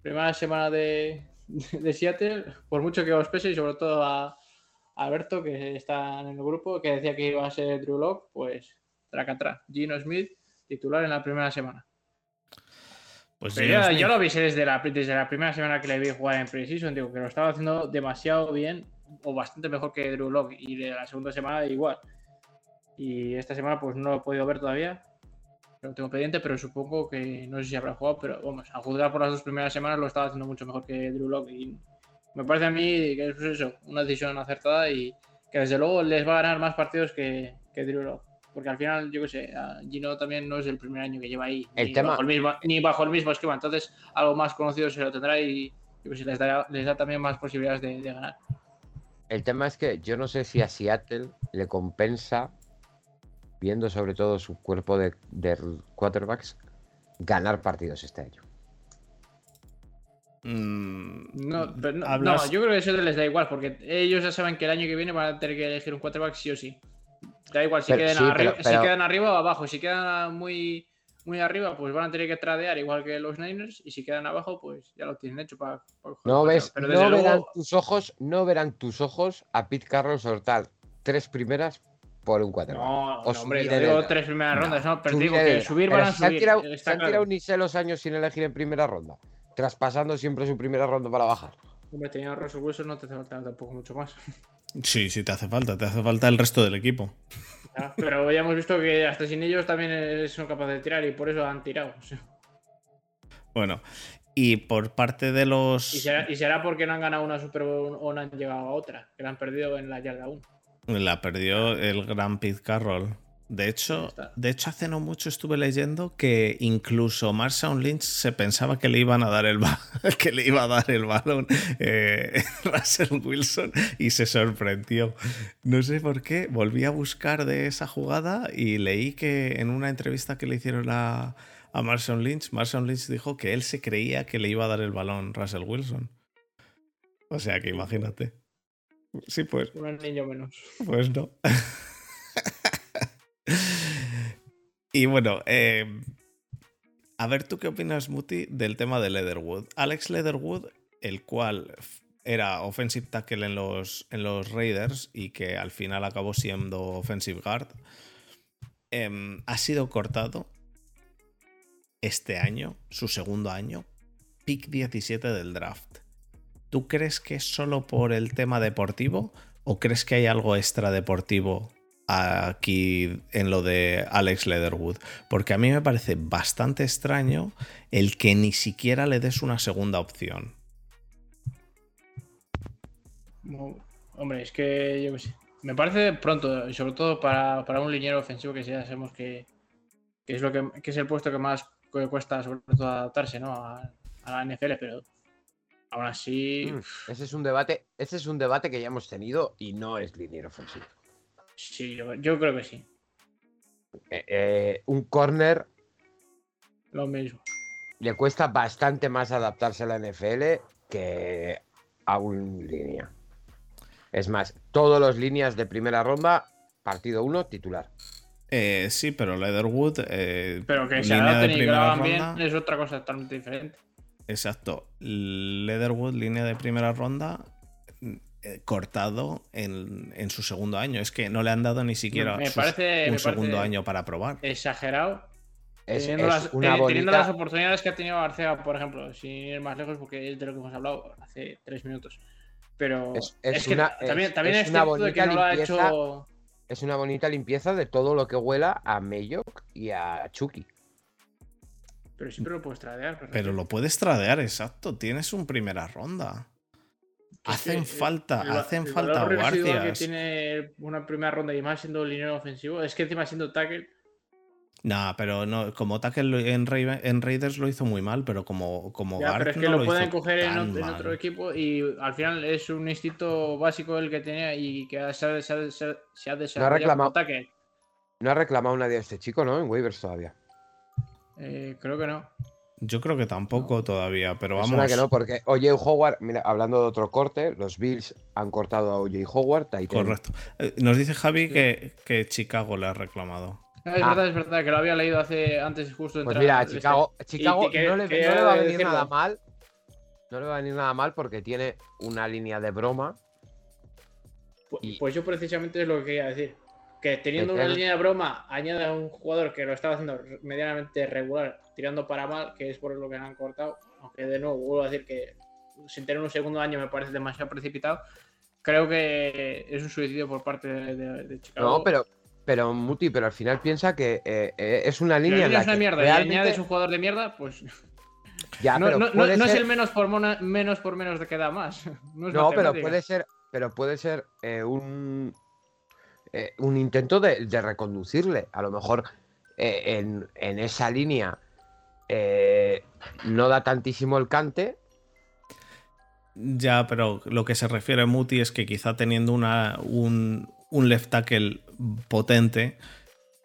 primera semana de, de Seattle, por mucho que os pese y sobre todo a, a Alberto, que está en el grupo, que decía que iba a ser Drew Lock, pues traca Gino Smith, titular en la primera semana. Pues Pero yo, Smith. yo lo avisé desde la, desde la primera semana que le vi jugar en Precision, digo que lo estaba haciendo demasiado bien o bastante mejor que Drew Lock y de la segunda semana igual. Y esta semana pues no lo he podido ver todavía, lo tengo pendiente, pero supongo que no sé si habrá jugado, pero vamos, a juzgar por las dos primeras semanas lo estaba haciendo mucho mejor que Drew Lock y me parece a mí que es eso, una decisión acertada y que desde luego les va a ganar más partidos que, que Drew Lock. Porque al final, yo qué sé, Gino también no es el primer año que lleva ahí, El ni, tema- bajo el mismo, ni bajo el mismo esquema. Entonces, algo más conocido se lo tendrá y yo qué sé, les, da, les da también más posibilidades de, de ganar. El tema es que yo no sé si a Seattle le compensa, viendo sobre todo su cuerpo de, de quarterbacks, ganar partidos este año. Mm, No, pero no, yo creo que eso les da igual, porque ellos ya saben que el año que viene van a tener que elegir un quarterback sí o sí. Da igual si, Pero- quedan, sí, arriba, pero- si pero- quedan arriba o abajo. Si quedan muy, muy arriba, pues van a tener que tradear igual que los Niners. Y si quedan abajo, pues ya lo tienen hecho para. para No ves. Pero no luego- verán tus ojos, no verán tus ojos a Pete Carroll soltar tres primeras por un quarterback. No, hombre, en digo tres primeras No, rondas, no, pero digo que subir van a se han subir. tirado, está se han tirado ni sé los años sin elegir en primera ronda, traspasando siempre su primera ronda para bajar. Hombre, teniendo a Russell Wilson no te hace falta tampoco mucho más. Sí, sí, te hace falta, te hace falta el resto del equipo. Pero ya hemos visto que hasta sin ellos también son capaces de tirar y por eso han tirado. Bueno, y por parte de los. ¿Y será, y será porque no han ganado una Super Bowl o no han llegado a otra, que la han perdido en la yarda 1. La perdió el gran Pete Carroll. De hecho, de hecho, hace no mucho estuve leyendo que incluso Marshawn Lynch se pensaba que le iban a dar el, que le iba a dar el balón eh, Russell Wilson y se sorprendió. No sé por qué, volví a buscar de esa jugada y leí que en una entrevista que le hicieron a, a Marshawn Lynch, Marshawn Lynch dijo que él se creía que le iba a dar el balón Russell Wilson. O sea que imagínate. Sí, pues, Un niño menos. pues no. y bueno, eh, a ver, ¿tú qué opinas, Muti, del tema de Leatherwood? Alex Leatherwood, el cual era offensive tackle en los, en los Raiders y que al final acabó siendo offensive guard, em, ha sido cortado este año, su segundo año, pick 17 del draft. ¿Tú crees que es solo por el tema deportivo o crees que hay algo extra deportivo aquí en lo de Alex Leatherwood? Porque a mí me parece bastante extraño el que ni siquiera le des una segunda opción. No, Hombre, es que yo qué sé. Me parece pronto, y sobre todo para, para un liniero ofensivo que ya sabemos que, que es lo que, que es el puesto que más cu- cuesta sobre todo adaptarse, ¿no? A, a la NFL, pero aún así. Mm, Ese es un debate, ese es un debate que ya hemos tenido y no es liniero ofensivo. Sí, yo, yo creo que sí. Eh, eh, un corner Lo mismo. le cuesta bastante más adaptarse a la NFL que a un línea. Es más, todos los líneas de primera ronda, partido 1, titular. Eh, sí, pero Leatherwood. eh, Pero que se línea de adapten y primera hagan bien ronda- es otra cosa totalmente diferente. Exacto. Leatherwood, línea de primera ronda, cortado en, en su segundo año. Es que no le han dado ni siquiera Me sus- parece- un me segundo parece- año para probar. Exagerado. Es, teniendo, es las, una teniendo las oportunidades que ha tenido Arcea, por ejemplo, sin ir más lejos, porque es de lo que hemos hablado hace tres minutos. Pero Es- es, es que una- también, es- también es es, una de que bonita lo ha limpieza. hecho. Es una bonita limpieza de todo lo que huela a Mayok y a Chucky. Pero siempre lo puedes tradear. Pero lo puedes tradear, exacto. Tienes un primera ronda. Es Hacen que, eh, falta, el hacen el falta valor residual que guardias. tiene una primera ronda y más siendo liniero ofensivo. Es que encima siendo tackle. Nah, pero no, como tackle en, Ra- en Raiders lo hizo muy mal, pero como, como Ya, guard pero es que no lo, pueden coger en, otro equipo y al final es un instinto básico el que tenía y que se ha, se ha- se ha- se ha desarrollado reclamado. como tackle. No ha reclamado nadie a este chico, ¿no? En waivers todavía. Eh, creo que no. Yo creo que tampoco todavía, pero vamos. suena que no, porque O.J. Howard, mira, hablando de otro corte, los Bills han cortado a O.J. Howard, Titan. Correcto. Eh, Nos dice Javi que, que Chicago le ha reclamado. Ah, Es Ah. verdad, es verdad, que lo había leído hace antes justo de Pues entrar mira, a este- Chicago, Chicago que- no, le, que no le va a venir decirlo. nada mal. No le va a venir nada mal porque tiene una línea de broma. Pu- y- Pues yo precisamente es lo que quería decir. Que teniendo una línea de broma, añade a un jugador que lo estaba haciendo medianamente regular, tirando para mal, que es por lo que han cortado. Aunque de nuevo vuelvo a decir que sin tener un segundo año me parece demasiado precipitado. Creo que es un suicidio por parte de, de- de Chicago. No, pero, pero Muti, pero al final piensa que eh, eh, es una línea en la es una que mierda y realmente- añades un jugador de mierda, pues Ya, no, pero no- no- no es el menos por, mona- menos por menos de que da más. No, pero puede ser, pero puede ser eh, un, eh, un intento de, de reconducirle. A lo mejor eh, en, en esa línea eh, no da tantísimo el cante. Ya, pero lo que se refiere a Muti es que quizá teniendo una, un, un left tackle potente,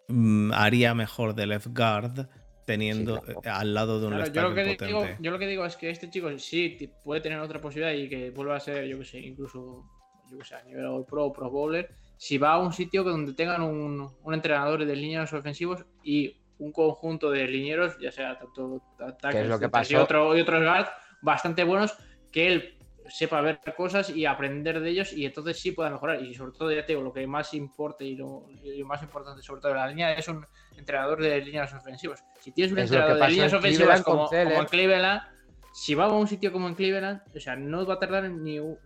mm, haría mejor de left guard teniendo Sí, claro. al lado de un Claro, left yo, lo tackle que potente. digo, yo lo que digo es que este chico sí ti- puede tener otra posibilidad y que vuelva a ser, yo que sé, incluso yo que sé, a nivel Pro o Pro Bowler, si va a un sitio donde tengan un, un entrenador de líneas ofensivos y un conjunto de linieros, ya sea tanto ataques lo que y otro, y otros guards bastante buenos, que él sepa ver cosas y aprender de ellos y entonces sí pueda mejorar. Y sobre todo, ya te digo, lo que más importa y lo, y lo más importante sobre todo de la línea es un entrenador de líneas ofensivas. Si tienes un Es entrenador de líneas en ofensivas como, como en Cleveland, si va a un sitio como en Cleveland, o sea, no va a tardar ni un-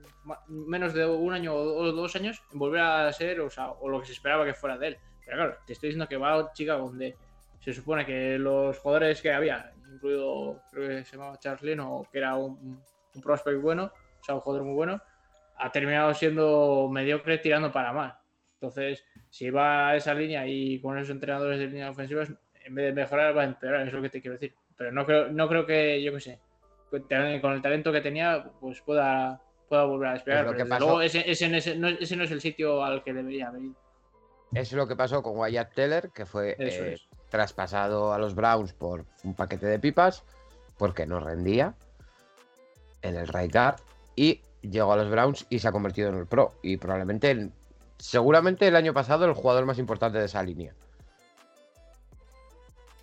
menos de un año o dos años en volver a ser, o sea, o lo que se esperaba que fuera de él. Pero claro, te estoy diciendo que va a Chicago donde se supone que los jugadores que había incluido creo que se llamaba Charles Leno, que era un, un prospect bueno, o sea, un jugador muy bueno, ha terminado siendo mediocre tirando para más. Entonces, si va a esa línea y con esos entrenadores de línea ofensivas, en vez de mejorar, va a empeorar, es lo que te quiero decir. Pero no creo, no creo que, yo qué sé, con el talento que tenía, pues pueda, pueda volver a despegar. Pero pasó- luego ese, ese no es, no- ese no es el sitio al que debería haber ido. Es lo que pasó con Wyatt Teller, que fue eh, traspasado a los Browns por un paquete de pipas, porque no rendía en el right guard, y llegó a los Browns y se ha convertido en el pro. Y probablemente, seguramente el año pasado, el jugador más importante de esa línea.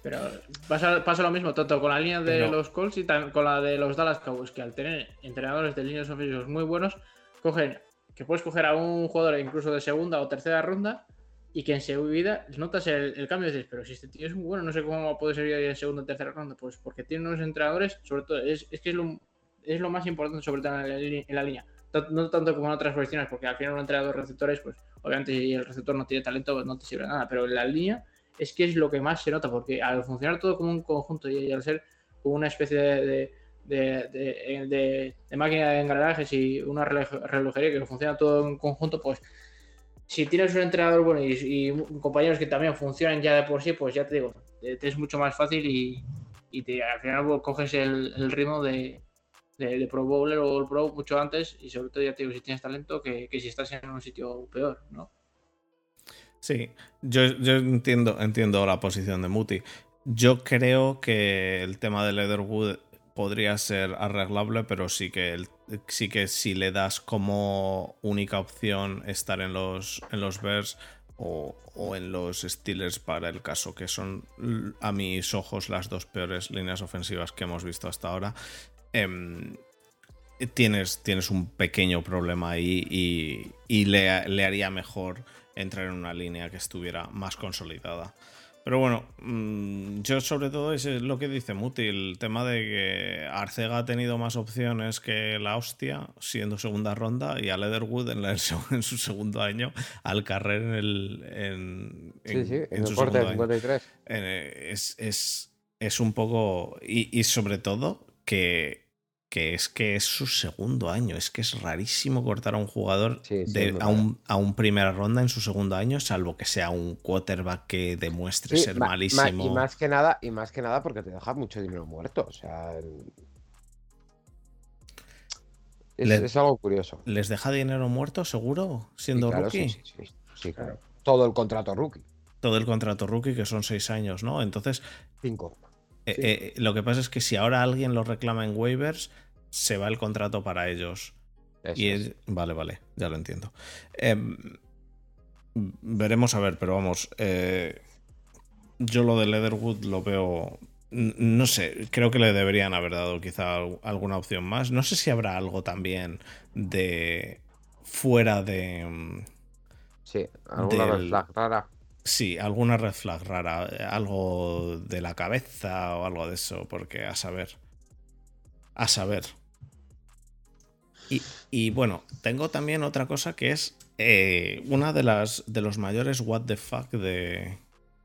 Pero pasa, pasa lo mismo tanto con la línea de No. los Colts y con la de los Dallas Cowboys, que al tener entrenadores de líneas ofensivas muy buenos, cogen que puedes coger a un jugador incluso de segunda o tercera ronda y que en su vida notas el, el cambio y dices, pero si este tío es muy bueno, no sé cómo puede ser en segunda o tercera ronda. Pues porque tiene unos entrenadores, sobre todo, es, es que es lo, es lo más importante, sobre todo en la, en la línea. T- No tanto como en otras posiciones, porque al final un entrenador de receptores, pues obviamente si el receptor no tiene talento, no te sirve de nada, pero en la línea es que es lo que más se nota, porque al funcionar todo como un conjunto y al ser como una especie de, de, máquina de engranajes y una reloj- relojería que funciona todo en conjunto, pues si tienes un entrenador bueno y, compañeros que también funcionan ya de por sí, pues ya te digo, te, es mucho más fácil y, y te, al final pues, coges el, ritmo de, de, de Pro Bowler o el Pro mucho antes y sobre todo ya te digo, si tienes talento, que, que si estás en un sitio peor, ¿no? Sí, yo, entiendo, entiendo la posición de Muti. Yo creo que el tema de Leatherwood podría ser arreglable, pero sí que, sí que si le das como única opción estar en los, en los Bears o, o en los Steelers para el caso, que son a mis ojos las dos peores líneas ofensivas que hemos visto hasta ahora, em, tienes, tienes un pequeño problema ahí y, y le, le haría mejor entrar en una línea que estuviera más consolidada. Pero bueno, mm, yo sobre todo es lo que dice Muti, el tema de que Arcega ha tenido más opciones que la hostia siendo segunda ronda y a Leatherwood en, la- en su segundo año, al carrer en el... En, Sí, en- sí, en, en el su corte de segundo año. 53. Eh, es, es, es un poco. Y, y sobre todo que, que es que es su segundo año. Es que es rarísimo cortar a un jugador Sí, sí, de- a, un, a un primera ronda en su segundo año, salvo que sea un quarterback que demuestre Sí, ser ma- ma- malísimo. y más que nada, y más que nada porque te deja mucho dinero muerto. O sea, es, es algo curioso. ¿Les deja dinero muerto, seguro? Siendo claro, rookie. sí, claro. Todo el contrato rookie. Todo el contrato rookie, que son seis años, ¿no? Entonces, Cinco. eh, eh, lo que pasa es que si ahora alguien lo reclama en waivers, se va el contrato para ellos. Eso Y es. es- Vale, vale, ya lo entiendo. Em, veremos a ver, pero vamos. eh, yo lo de Leatherwood lo veo. No sé, creo que le deberían haber dado quizá al- alguna opción más. No sé si habrá algo también de. fuera de. mm, Sí, alguna red flag rara. Sí, alguna red flag rara, algo de la cabeza o algo de eso, porque a saber. A saber. Y, y bueno, tengo también otra cosa que es eh, una de las de los mayores what the fuck de,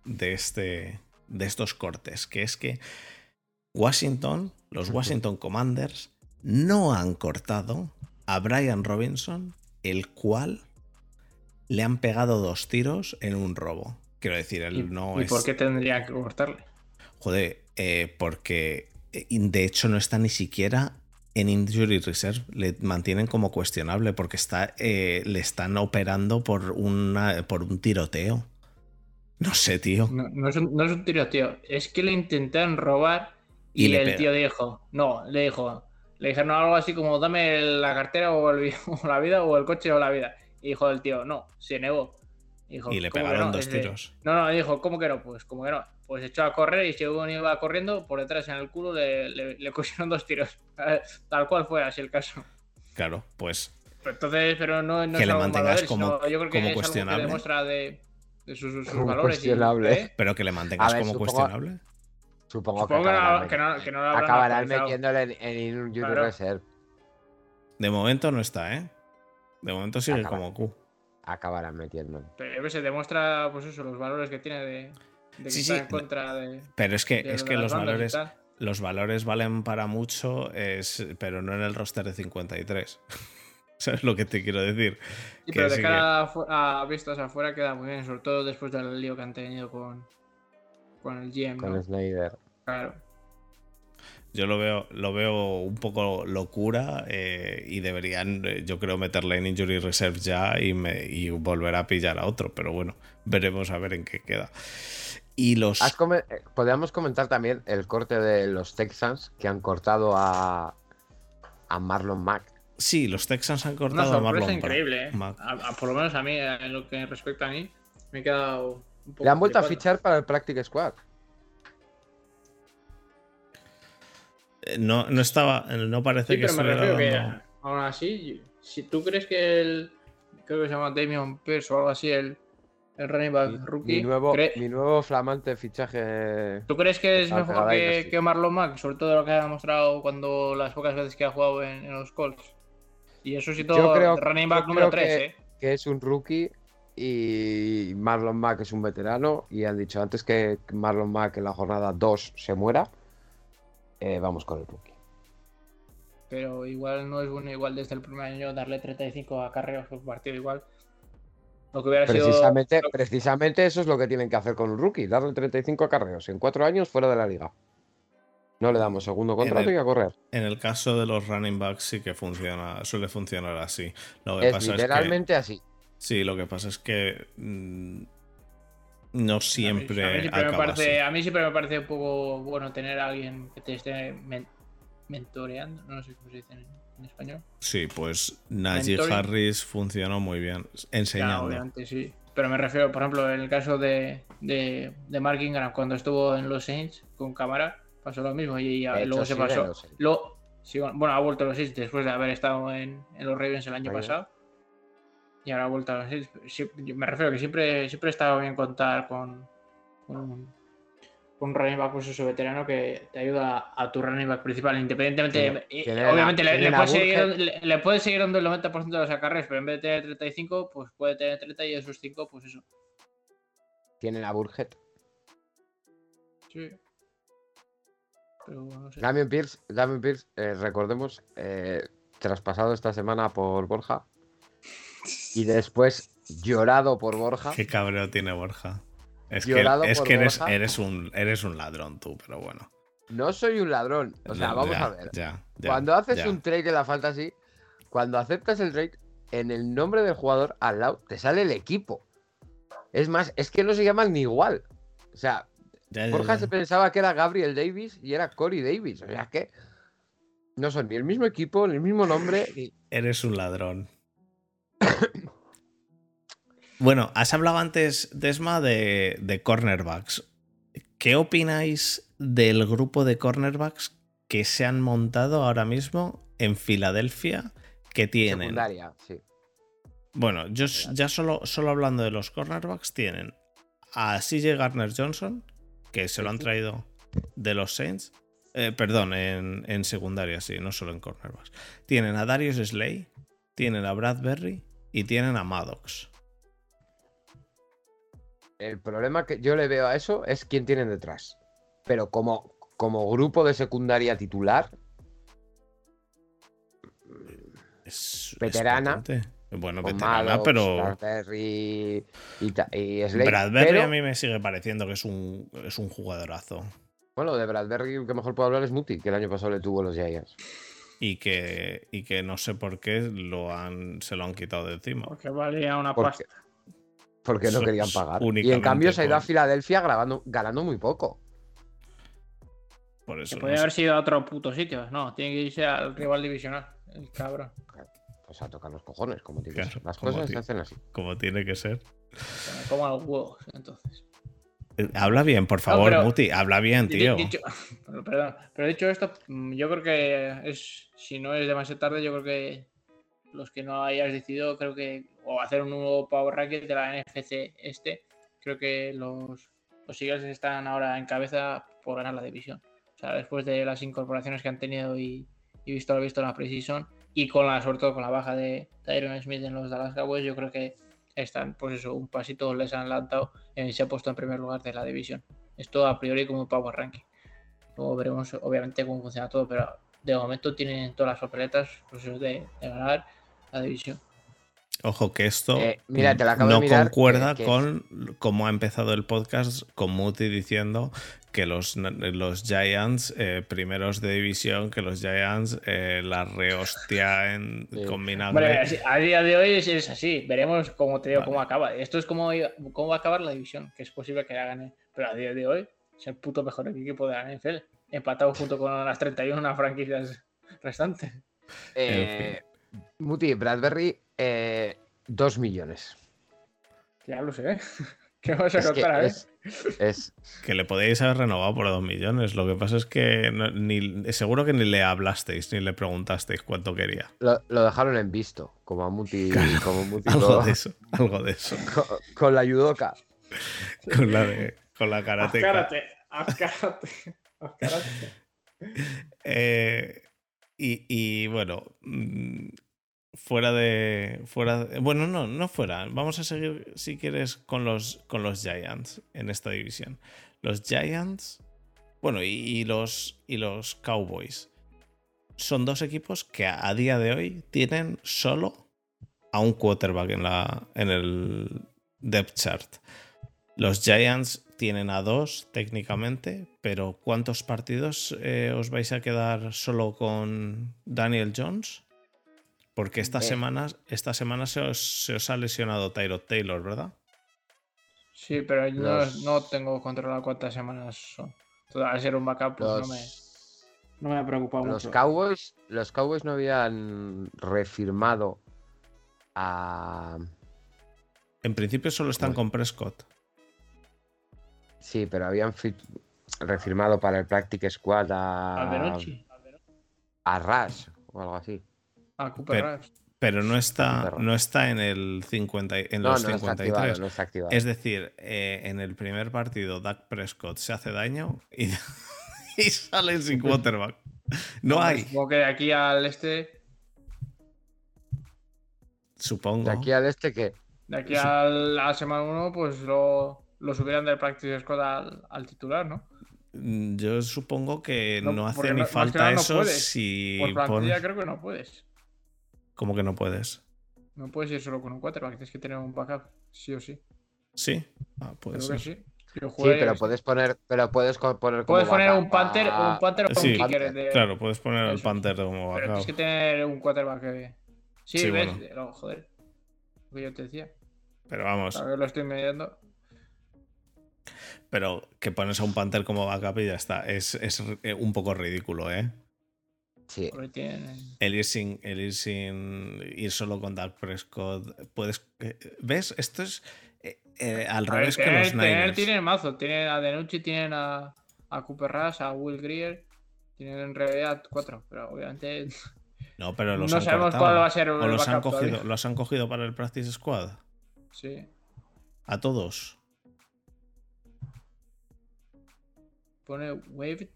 de este de estos cortes, que es que Washington, los. Washington Commanders no han cortado a Brian Robinson, el cual le han pegado dos tiros en un robo. Quiero decir, él ¿Y, no y es. por qué tendría que cortarle? Joder, eh, porque de hecho no está ni siquiera en Injury Reserve. Le mantienen como cuestionable porque está, eh, le están operando por, una, por un tiroteo. No sé, tío. No, no es un, no es un tiroteo, es que le intentaron robar Y el tío dijo, no, le dijo, le dijeron algo así como dame la cartera o, el o la vida o el coche o la vida. Y dijo el tío, no, se negó. Dijo, Y le "¿Cómo que pegaron no?". dos tiros. No, no, dijo, ¿cómo que no? Pues como que no. Pues echó a correr y según iba corriendo, por detrás en el culo le, le, le cosieron dos tiros. Tal cual fue así el caso. Claro, pues Pero entonces, pero no, no Que es le algo mantengas como- sino yo creo que como es algo cuestionable. que demuestra de, de sus, sus Como valores. y-. ¿eh? pero que le mantengas ver, como supongo- cuestionable. Supongo, Supongo que acabarán, no, que no, que no lo met- habrán acabarán metiéndole en, en Injury Claro. Reserve. De momento no está, ¿eh? De momento sigue Acaba. como Q. Acabarán metiéndole. Pero yo que sé, demuestra pues eso, los valores que tiene de, de que Sí, está sí, en contra de, Pero es que, de es que los valores. los valores valen para mucho, es, pero no en el roster de 53. ¿Sabes lo que te quiero decir? Sí, Que pero de cara a vistas afuera queda muy bien, sobre todo después del lío que han tenido con, con el GM. Con ¿no? Snyder. Claro. Yo lo veo, lo veo un poco locura eh, y deberían, eh, yo creo, meterle en Injury Reserve ya y, me- y volver a pillar a otro. Pero bueno, veremos a ver en qué queda. Y los... Eh, Podríamos comentar también el corte de los Texans que han cortado a, a Marlon Mack. Sí, los Texans han Una cortado a Marlon increíble, ¿eh? Mack. A- a- por lo menos a mí, en lo que respecta a mí, me he quedado un poco. Le han vuelto a fichar para el Practice Squad. No, no estaba, no parece Sí, que pero me refiero que aún así, si tú crees que el. Creo que se llama Damian Pierce o algo así, el, el running back Mi, rookie. mi nuevo, mi nuevo flamante fichaje. ¿Tú crees que es mejor que, que Marlon Mack? Sobre todo lo que ha demostrado cuando las pocas veces que ha jugado en, en los Colts. Y eso sí, todo Yo creo- running yo back número creo 3, que- ¿eh? que es un rookie y Marlon Mack es un veterano y han dicho antes que Marlon Mack en la jornada 2 se muera, eh, vamos con el rookie. Pero igual no es bueno, igual desde el primer año darle 35 acarreos por partido, igual. Lo que hubiera Precisamente, sido. precisamente eso es lo que tienen que hacer con un rookie, darle 35 acarreos en 4 años fuera de la liga. No le damos segundo contrato el- y a correr. En el caso de los running backs sí que funciona, suele funcionar así. Lo que Es pasa es que literalmente así. sí, lo que pasa es que mm, no siempre, a, mí, siempre me parece, así. a mí siempre me parece un poco bueno tener a alguien que te esté men- mentoreando. No sé cómo se dice en, en español. Sí, pues Najee. Harris funcionó muy bien enseñando. obviamente, sí. Pero me refiero, por ejemplo, en el caso de, de, de Mark Ingram, cuando estuvo en los Saints con cámara, pasó lo mismo. Y, ya- luego se pasó. Lo, sí, bueno, ha vuelto a los Saints después de haber estado en, en los Ravens el año Ahí. pasado. Y ahora ha vuelto a. Sí, yo me refiero que siempre, siempre está bien contar con, con, con un running back pues eso, veterano que te ayuda a tu running back principal, independientemente. Tiene- tiene la- obviamente le, tiene le la puedes seguir, le, le puedes seguir dando el 90% de los acarreos, pero en vez de tener 35, pues puede tener 30 y esos 5, pues eso. Tienen a Burhead. Sí. Pero no sé. Damian Pierce, Damian Pierce eh, recordemos, eh, traspasado esta semana por Borja y después llorado por Borja. Qué cabreo tiene Borja. Es que, Llorado es por que eres, Borja. eres, un, eres un ladrón tú, pero bueno. No soy un ladrón. O sea, vamos ya, a ver. ya, ya, cuando haces un trade de la fantasy, cuando aceptas el trade, en el nombre del jugador al lado te sale el equipo. Es más, es que no se llaman ni igual. O sea, Borja se pensaba que era Gabriel Davis y era Corey Davis. O sea, que no son ni el mismo equipo, ni el mismo nombre. Eres un ladrón. bueno, has hablado antes, Desma, de, de cornerbacks. ¿Qué opináis del grupo de cornerbacks que se han montado ahora mismo en Filadelfia que tienen? Secundaria, sí. Bueno, yo ya solo, solo hablando de los cornerbacks, tienen a CJ Garner Johnson, que se lo han traído de los Saints. Eh, perdón, en, en secundaria, sí, no solo en cornerbacks. Tienen a Darius Slay, tienen a Bradbury y tienen a Maddox. El problema que yo le veo a eso es quién tienen detrás. Pero como, como grupo de secundaria titular, Es, Veterana. Bueno, con veterana, Maddox, pero Bradbury y, y Slade, Bradbury pero- a mí me sigue pareciendo que es un, es un jugadorazo. Bueno, de Bradbury que mejor puedo hablar es Muti, que el año pasado le tuvo los Giants. Y que, y que no sé por qué lo han, se lo han quitado de encima. Porque valía una Porque- pasta. Porque no querían pagar. Y en cambio se ha ido a Filadelfia grabando, ganando muy poco. Por Que eso. no podría sé. haber sido a otro puto sitio. No, tiene que irse al rival divisional. El cabrón. Pues a tocar los cojones, como tienes. Claro, Las como cosas se hacen así. como tiene que ser. Que me coma los huevos, entonces. Eh, Habla bien, por favor, pero- Muti. Habla bien, tío. dicho- pero, perdón, pero dicho esto, mm, yo creo que es, si no es demasiado tarde, yo creo que los que no hayas decidido, creo que, o hacer un nuevo Power Ranking de la NFC este, creo que los, los Eagles están ahora en cabeza por ganar la división. O sea, después de las incorporaciones que han tenido y, y visto lo visto en la preseason, y con la, sobre todo con la baja de Tyron Smith en los Dallas Cowboys, yo creo que están, pues eso, un pasito les han lanzado y se ha puesto en primer lugar de la división. Esto a priori como Power Ranking. Luego veremos, obviamente, cómo funciona todo, pero de momento tienen todas las papeletas pues, de, de ganar la división. Ojo que esto Eh, mira, te la acabo de no mirar, concuerda que- que- con cómo ha empezado el podcast con Muti diciendo que los, los Giants eh, primeros de división, que los Giants eh, la rehostia en, Sí. a día de hoy es, es así. Veremos cómo te digo, Vale. cómo acaba. Esto es como, cómo va a acabar la división, que es posible que la gane. Pero a día de hoy es el puto mejor equipo de la NFL. Empatado junto con las 31 franquicias restantes. Eh, Muti, Bradbury, eh, 2 millones. Ya lo sé. ¿Qué vas a Es que contar? a ver? es, es- Que le podéis haber renovado por dos millones. Lo que pasa es que no- ni, seguro que ni le hablasteis ni le preguntasteis cuánto quería. lo, lo dejaron en visto, como a Muti, como Muti Algo todo, de eso, algo de eso. con, con la judoka. Con la, de, con la. Azcárate, azcárate, azcárate. Eh, y, bueno, mm, fuera de, fuera de- Bueno, no, no fuera. Vamos a seguir, si quieres, con los, con los Giants en esta división. Los Giants, bueno, y, y los, y los Cowboys. Son dos equipos que a, a día de hoy tienen solo a un quarterback en, la, en el depth chart. Los Giants tienen a dos técnicamente, pero ¿cuántos partidos eh, os vais a quedar solo con Daniel Jones? Porque esta semana, esta semana se, os, se os ha lesionado Tyrod Taylor, ¿verdad? Sí, pero yo no- Los- no, tengo controlado cuántas semanas son. Todo, Al ser un backup, pues no me, no me ha preocupado los mucho. Cowboys, los Cowboys no habían refirmado a. En principio solo están con Prescott. Sí, pero habían fi- refirmado para el Practice Squad a. A Rush o algo así. a Cooper Pero- Rush. Pero no está, no está en el 50, y- en No, los no está activado, 53. no está activado. Es decir, eh, en el primer partido, Dak Prescott se hace daño y, y sale sin quarterback. No hay, Supongo que de aquí al este, supongo. De aquí al este que. de aquí a la semana 1, pues lo, lo subirán del Practice Squad al, al titular, ¿no? Mm, Yo supongo que No, no, hace ni no- falta no eso puedes. si Por plantilla pones... creo que no puedes. ¿Cómo que no puedes? No puedes ir solo con un quarterback, tienes que tener un backup, sí o sí. ¿Sí? Ah, puede Creo que sí. Sí, pero puedes poner. Pero puedes poner. como puedes poner backup un Panther, a- un Panther o Sí, un kicker. de- Claro, puedes poner al. Panther como Pero backup. tienes que tener un quarterback que. Sí, Sí, ves, bueno. No, joder. Lo que yo te decía. Pero vamos, A ver, lo estoy mediando. Pero que pones a un Panther como backup y ya está. Es, es eh, un poco ridículo, ¿eh? Sí. El ir sin, el ir sin ir solo con Dak Prescott. Puedes. eh, ¿Ves? Esto es eh, eh, al A ver, revés que los Niners. tienen mazo. Tienen a Denucci, tienen a, a Cooper Rush, a Will Greer. Tienen en realidad cuatro, pero obviamente No, pero los no han sabemos cortado. cuál va a ser O el los han, cogido, todavía. los han cogido para el Practice Squad. Sí. A todos. Pone Wave.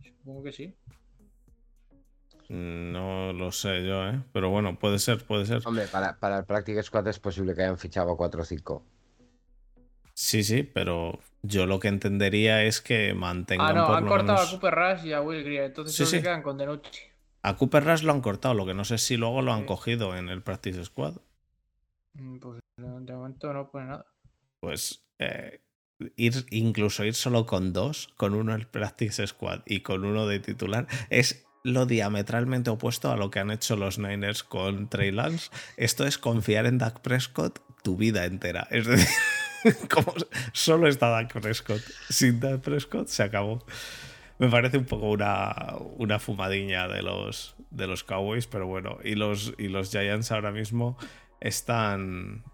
Supongo que sí. No lo sé yo, ¿eh? Pero bueno, puede ser, puede ser. Hombre, para, para el Practice Squad es posible que hayan fichado a 4 o 5. Sí, sí, pero yo lo que entendería es que mantengan Ah, no, por han lo cortado menos- a Cooper Rush y a Will Greer. Entonces Sí, solo se sí. quedan con Denucci. A Cooper Rush lo han cortado, lo que no sé si luego lo han Sí. cogido en el Practice Squad. Mm, Pues de momento no pone nada. Pues eh, ir, incluso ir solo con dos, con uno el Practice Squad y con uno de titular, es lo diametralmente opuesto a lo que han hecho los Niners con Trey Lance. Esto es confiar en Dak Prescott tu vida entera. Es decir, como solo está Dak Prescott. Sin Dak Prescott se acabó. Me parece un poco una, una fumadiña de los, de los Cowboys, pero bueno. Y los, y los Giants ahora mismo están.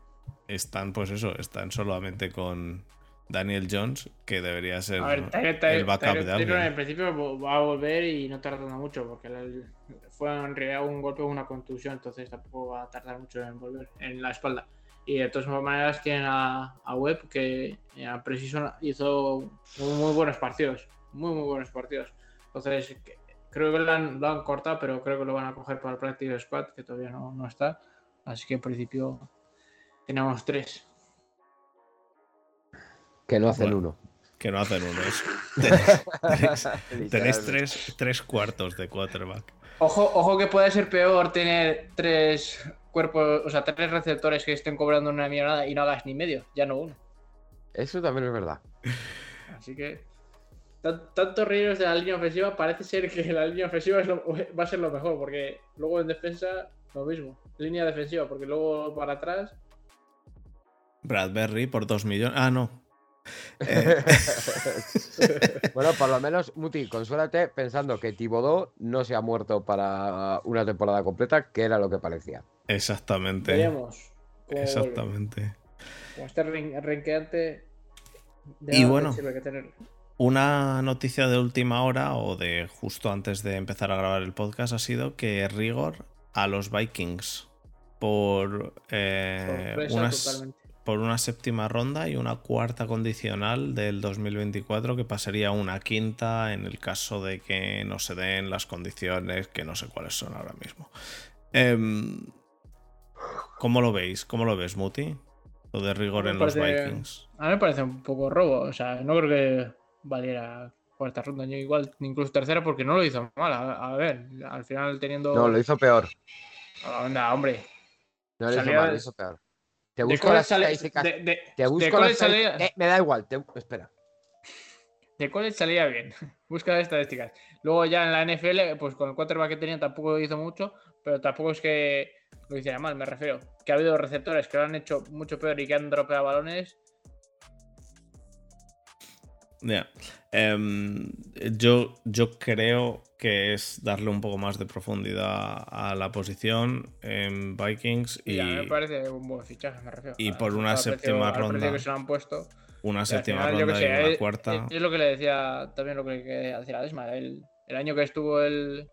Están, pues eso, están solamente con Daniel Jones, que debería ser A ver, Tyler- Tyler- el backup Tyler de alguien. en principio vo- va a volver y no tardando mucho, porque el- fue en realidad un golpe o una contusión, entonces tampoco va a tardar mucho en volver en la espalda. Y de todas maneras tienen a, a Webb, que a Precision hizo muy, muy buenos partidos, muy, muy buenos partidos. Entonces, que- creo que lo han, lo han cortado, pero creo que lo van a coger para el Practice Squad, que todavía no, no está. Así que en principio tenemos tres. Que no hacen Bueno. uno. que no hacen unos. Tenéis, tres, tres cuartos de quarterback. Ojo, ojo que puede ser peor tener tres cuerpos, o sea, tres receptores que estén cobrando una millonada y no hagas ni medio, ya no uno. Eso también es verdad. Así que tan- tantos riesgos de la línea ofensiva parece ser que la línea ofensiva es lo- va a ser lo mejor, porque luego en defensa lo mismo. Línea defensiva, porque luego para atrás. Bradbury por 2 millones. Ah, no. Eh, Bueno, por lo menos, Muti, consuélate pensando que Tibodó no se ha muerto para una temporada completa, que era lo que parecía. exactamente. Veremos. Exactamente. Como esté ren- renqueante. Y bueno. que. Una noticia de última hora o de justo antes de empezar a grabar el podcast ha sido que Rigor a los Vikings por, eh, unas- totalmente. Por una séptima ronda y una cuarta condicional del 2024 que pasaría a una quinta en el caso de que no se den las condiciones que no sé cuáles son ahora mismo. Em, ¿Cómo lo veis? ¿Cómo lo ves, Muti? Lo de Rigor en los Vikings. A mí me parece un poco robo. O sea, no creo que valiera cuarta ronda, ni igual, ni incluso tercera, porque no lo hizo mal. A, a ver, al final teniendo. No, lo hizo peor. Anda, hombre. No lo hizo mal, lo hizo peor. Te busco las sale- estadísticas. de- de- Te busco las salía-. Eh, me da igual. te- Espera. De college salía bien. Busca las estadísticas. Luego ya en la NFL, pues con el quarterback que tenía tampoco hizo mucho, pero tampoco es que lo hiciera mal, me refiero. Que ha habido receptores que lo han hecho mucho peor y que han dropeado balones. Ya. Em, yo, yo creo que es darle un poco más de profundidad a la posición en Vikings Y, y a mí me parece un buen fichaje, me refiero. y por una séptima precio ronda. que se lo han puesto. una séptima final, yo ronda y una es- cuarta. Es, lo que le decía también lo que le quería decir a Desma. El, el año que estuvo el,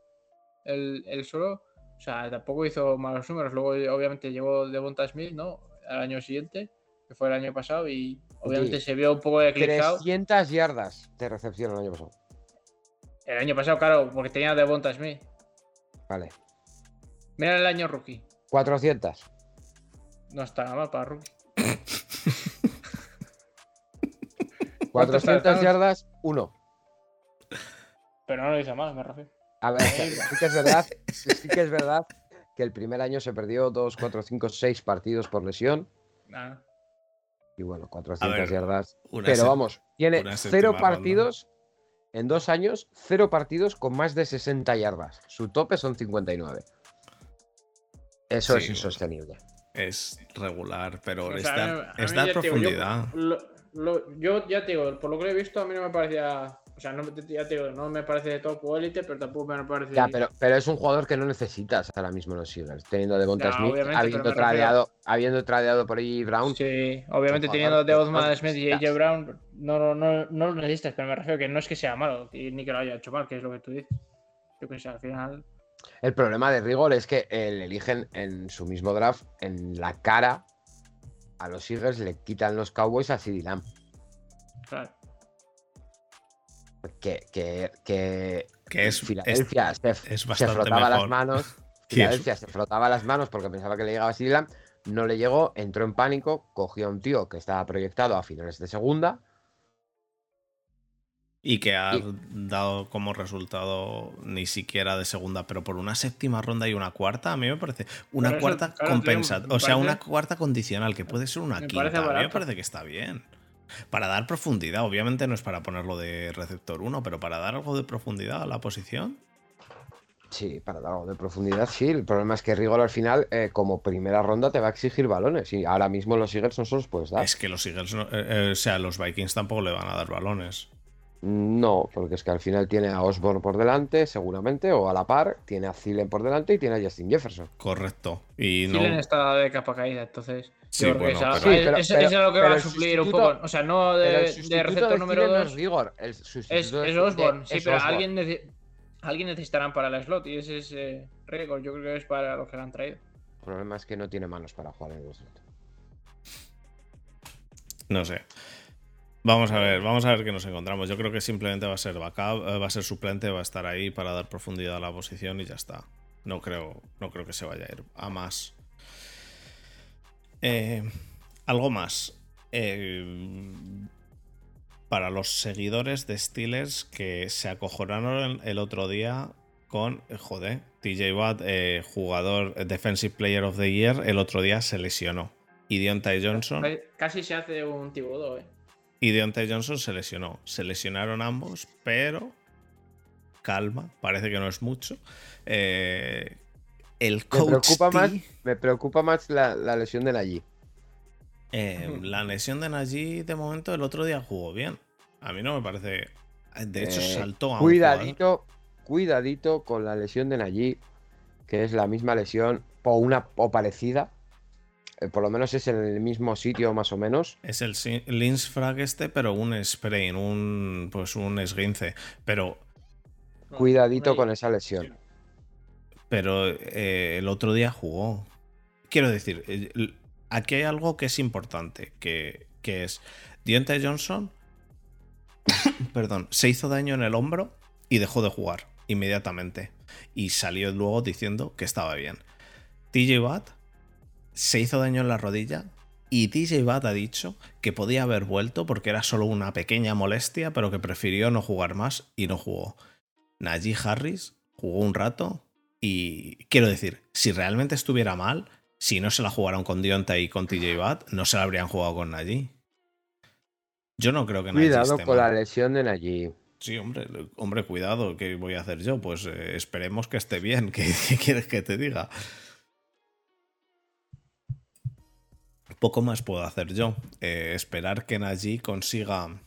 el, el solo, o sea, tampoco hizo malos números. Luego, obviamente, llegó Devonta Smith, ¿no? Al año siguiente, que fue el año pasado, y obviamente se vio un poco eclipsado. 300 yardas de recepción el año pasado. El año pasado, claro, porque tenía Devonta Smith. Vale. Mira el año rookie. 400. No está nada mal para rookie. ¿Cuántos 400 touchdowns? yardas, 1. Pero no lo hizo mal, me refiero. A ver, sí que es verdad, sí que es verdad que el primer año se perdió 2, 4, 5, 6 partidos por lesión. Nada. Y bueno, 400 ver, yardas. Pero vamos, tiene cero partidos en dos años, cero partidos con más de 60 yardas. Su tope son 59. Eso Sí, es insostenible. es regular, pero O es sea, a mí- mí digo, yo- profundidad. Lo- lo- yo ya te digo, por lo que he visto, a mí no me parecía. O sea, no, ya te digo, no me parece de top élite, pero tampoco me parece. Ya, pero, pero es un jugador que no necesitas ahora mismo en los Eagles. Teniendo de Bonta No, Smith, habiendo refiero- tradeado, habiendo tradeado por ahí Brown. Sí, obviamente teniendo que de no Osman Smith y. AJ Brown, no, no, no, lo necesitas, pero me refiero que no es que sea malo, y ni que lo haya hecho mal, que es lo que tú dices. Yo que sé, al final. El problema de Rigor es que eh, le eligen en su mismo draft, en la cara a los Eagles, le quitan los Cowboys a CeeDee Lamb. Claro. Que, que, que Que es, es- Filadelfia se, es se frotaba las manos. Filadelfia se frotaba las manos porque pensaba que le llegaba a Lamb. No le llegó, entró en pánico, cogió a un tío que estaba proyectado a finales de segunda. y que ha y- dado como resultado ni siquiera de segunda, pero por una séptima ronda y una cuarta, a mí me parece una Pero cuarta claro, compensa, tío, o sea, una cuarta condicional, que puede ser una me quinta, a mí me parece que está bien. Para dar profundidad, obviamente no es para ponerlo de receptor 1, pero para dar algo de profundidad a la posición. Sí, para dar algo de profundidad, sí. El problema es que Rigor al final, eh, como primera ronda, te va a exigir balones. Y ahora mismo los Eagles no se los puedes dar. Es que los Eagles, no- eh, eh, o sea, los Vikings tampoco le van a dar balones. No, porque es que al final tiene a Osborne por delante, seguramente, o a la par, tiene a Thielen por delante y tiene a Justin Jefferson. Correcto. Y no. Thielen está de capa caída, entonces. Sí, bueno, esa- pero- Sí, pero- es, pero- es lo que va a suplir un poco. O sea, no de, de receptor de número Thielen no 2. es Rigor. El Es, sustituto de- es Osborne, de- sí, es pero Osborne. alguien, nece- alguien necesitarán para el slot y ese es eh, récord. Yo creo que es para lo que le han traído. El problema es que no tiene manos para jugar en el slot. No sé. Vamos a ver, vamos a ver qué nos encontramos. Yo creo que simplemente va a ser backup, eh, va a ser suplente, va a estar ahí para dar profundidad a la posición y ya está. No creo, no creo que se vaya a ir a más. Eh, algo más. Eh, para los seguidores de Steelers que se acojonaron el otro día con, eh, joder, TJ Watt, eh, jugador Defensive Player of the Year, el otro día se lesionó. Y Deontay Johnson. Casi se hace un tibudo, eh. Y Deontay Johnson se lesionó. Se lesionaron ambos, pero calma, parece que no es mucho. El coach me preocupa más, me preocupa más la, lesión de Najee. la lesión de Najee, de momento, el otro día jugó bien. A mí no me parece. De hecho, saltó a un Cuidadito, cuidadito con la lesión de Najee, que es la misma lesión o una o parecida. Eh, por lo menos es en el mismo sitio más o menos. Es el Linsfrag este, pero un sprain, un pues un esguince, pero cuidadito con esa lesión. Pero eh, el otro día jugó. Quiero decir, aquí hay algo que es importante, que, que es Diente Johnson, perdón, se hizo daño en el hombro y dejó de jugar inmediatamente. Y salió luego diciendo que estaba bien. TJ Watt se hizo daño en la rodilla y TJ Watt ha dicho que podía haber vuelto porque era solo una pequeña molestia, pero que prefirió no jugar más y no jugó. Najee Harris jugó un rato y quiero decir, si realmente estuviera mal, si no se la jugaron con Dionta y con TJ Watt, no se la habrían jugado con Najee. Yo no creo que Najee Cuidado con la lesión de Najee. Sí, hombre, hombre, cuidado, ¿qué voy a hacer yo? Pues eh, esperemos que esté bien, ¿Qué, quieres que te diga? Poco más puedo hacer yo. Eh, esperar que Najee consiga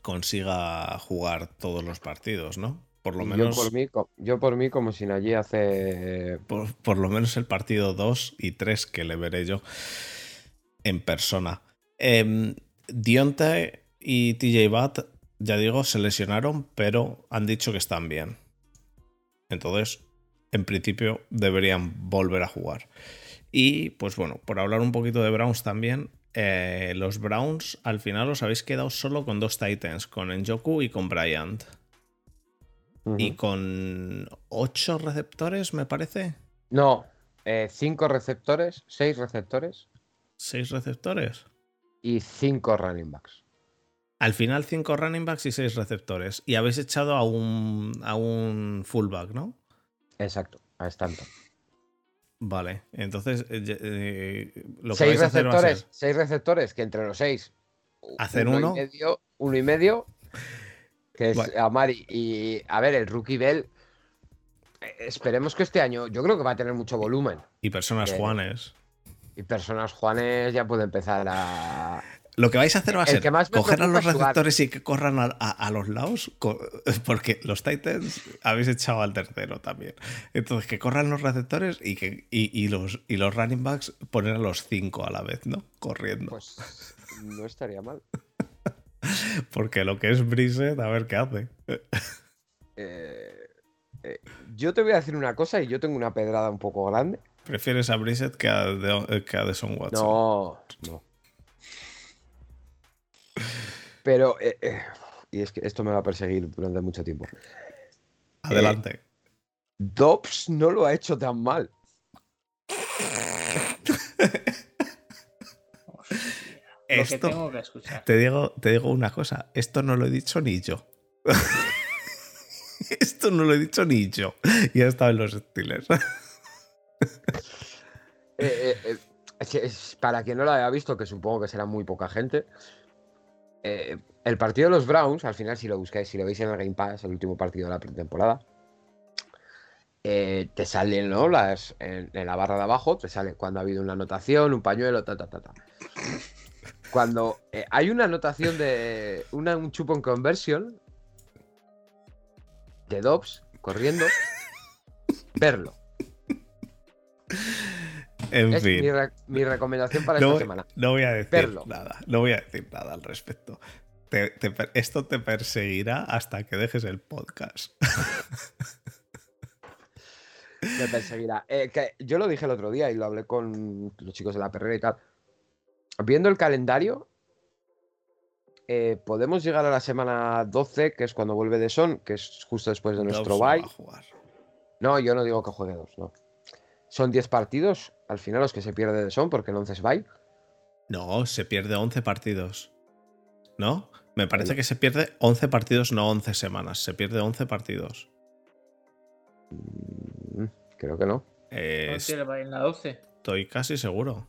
consiga jugar todos los partidos, ¿no? Por lo menos. Yo por mí, yo por mí como si Najee hace. Por, lo menos el partido 2 y 3 que le veré yo en persona. Eh, Dionte y TJ Bat ya digo, se lesionaron, pero han dicho que están bien. Entonces, en principio, deberían volver a jugar. Y pues bueno, por hablar un poquito de Browns también, eh, los Browns al final os habéis quedado solo con dos Titans, con Enjoku y con Bryant. Y con ocho receptores, me parece. No, eh, cinco receptores, seis receptores. ¿Seis receptores? Y cinco running backs. Al final, cinco running backs y seis receptores. Y habéis echado a un, a un fullback, ¿no? Exacto, a Stanton. Vale, entonces eh, eh, lo que seis receptores, seis receptores que entre los seis hacer uno, Y medio, uno y medio, que es Amari y a ver el rookie Bell. Eh, esperemos que este año, yo creo que va a tener mucho volumen. Y personas Juanes. Y personas Juanes ya puede empezar a, lo que vais a hacer va a ser coger a los receptores y que corran a, los lados, porque los Titans habéis echado al tercero también. Entonces, que corran los receptores y, que, los, y los running backs poner a los cinco a la vez, ¿no? Corriendo. Pues no estaría mal. porque lo que es Brissett, a ver qué hace. Eh, eh, yo te voy a decir una cosa y yo tengo una pedrada un poco grande. ¿Prefieres a Brissett que a, de, que a Watson? No, no. Pero, eh, y es que esto me va a perseguir durante mucho tiempo. Adelante. Dobbs no lo ha hecho tan mal. esto, tengo que escuchar. Te, digo, te digo una cosa, esto no lo he dicho ni yo. esto no lo he dicho ni yo. Y he estado en los estilos. para quien no lo haya visto, que supongo que será muy poca gente, eh, el partido de los Browns, al final, si lo buscáis, si lo veis en el Game Pass, el último partido de la pretemporada, eh, te salen ¿no? Las, en, la barra de abajo, te sale cuando ha habido una anotación, un pañuelo, ta, ta, ta, ta. Cuando eh, hay una anotación de una, un chupon conversion de Dobbs corriendo, verlo. En fin. Mi, recomendación para esta semana. No voy a decir nada. No voy a decir nada al respecto. esto te perseguirá hasta que dejes el podcast. Me perseguirá. Eh, yo lo dije el otro día y lo hablé con los chicos de la perrera y tal. Viendo el calendario, eh, podemos llegar a la semana 12, que es cuando vuelve de Son, que es justo después de nuestro bye. No, yo no digo que juegue dos, no. Son 10 partidos, al final los que se pierde son porque el 11 es bye. No, se pierde 11 partidos. ¿No? Me parece que se pierde 11 partidos, no 11 semanas. Se pierde 11 partidos. Mm, Creo que no. Eh, No ir en la 12. estoy casi seguro.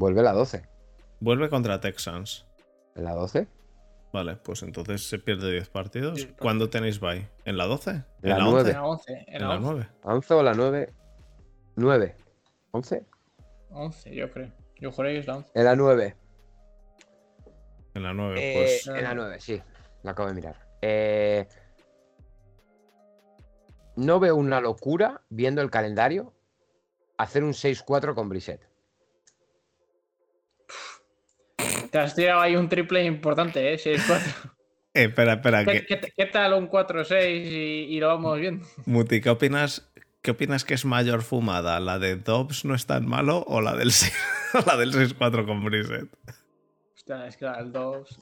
Vuelve la 12. Vuelve contra Texans. ¿En la 12? Vale, pues entonces se pierde 10 partidos. 10 partidos. ¿Cuándo tenéis bye? ¿En la 12? ¿En La la 11? nueve. En la 11. En ¿En la la 11. 9? ¿La 11 o la 9? 9. ¿11? 11, yo creo. Yo juré que es la 11. En la 9. En la 9, Eh, pues. en la 9, sí. La acabo de mirar. Eh, no veo una locura, viendo el calendario, hacer un 6-4 con Brissett. Te has tirado ahí un triple importante, ¿eh? 6-4. Eh, espera, espera. ¿Qué, que- qué- qué tal un 4-6 y, y lo vamos viendo? Muti, ¿qué opinas, ¿qué opinas que es mayor fumada? ¿La de Dobbs no es tan malo o la del, seis- o la del 6-4 con Brissett? Hostia, es que el 2.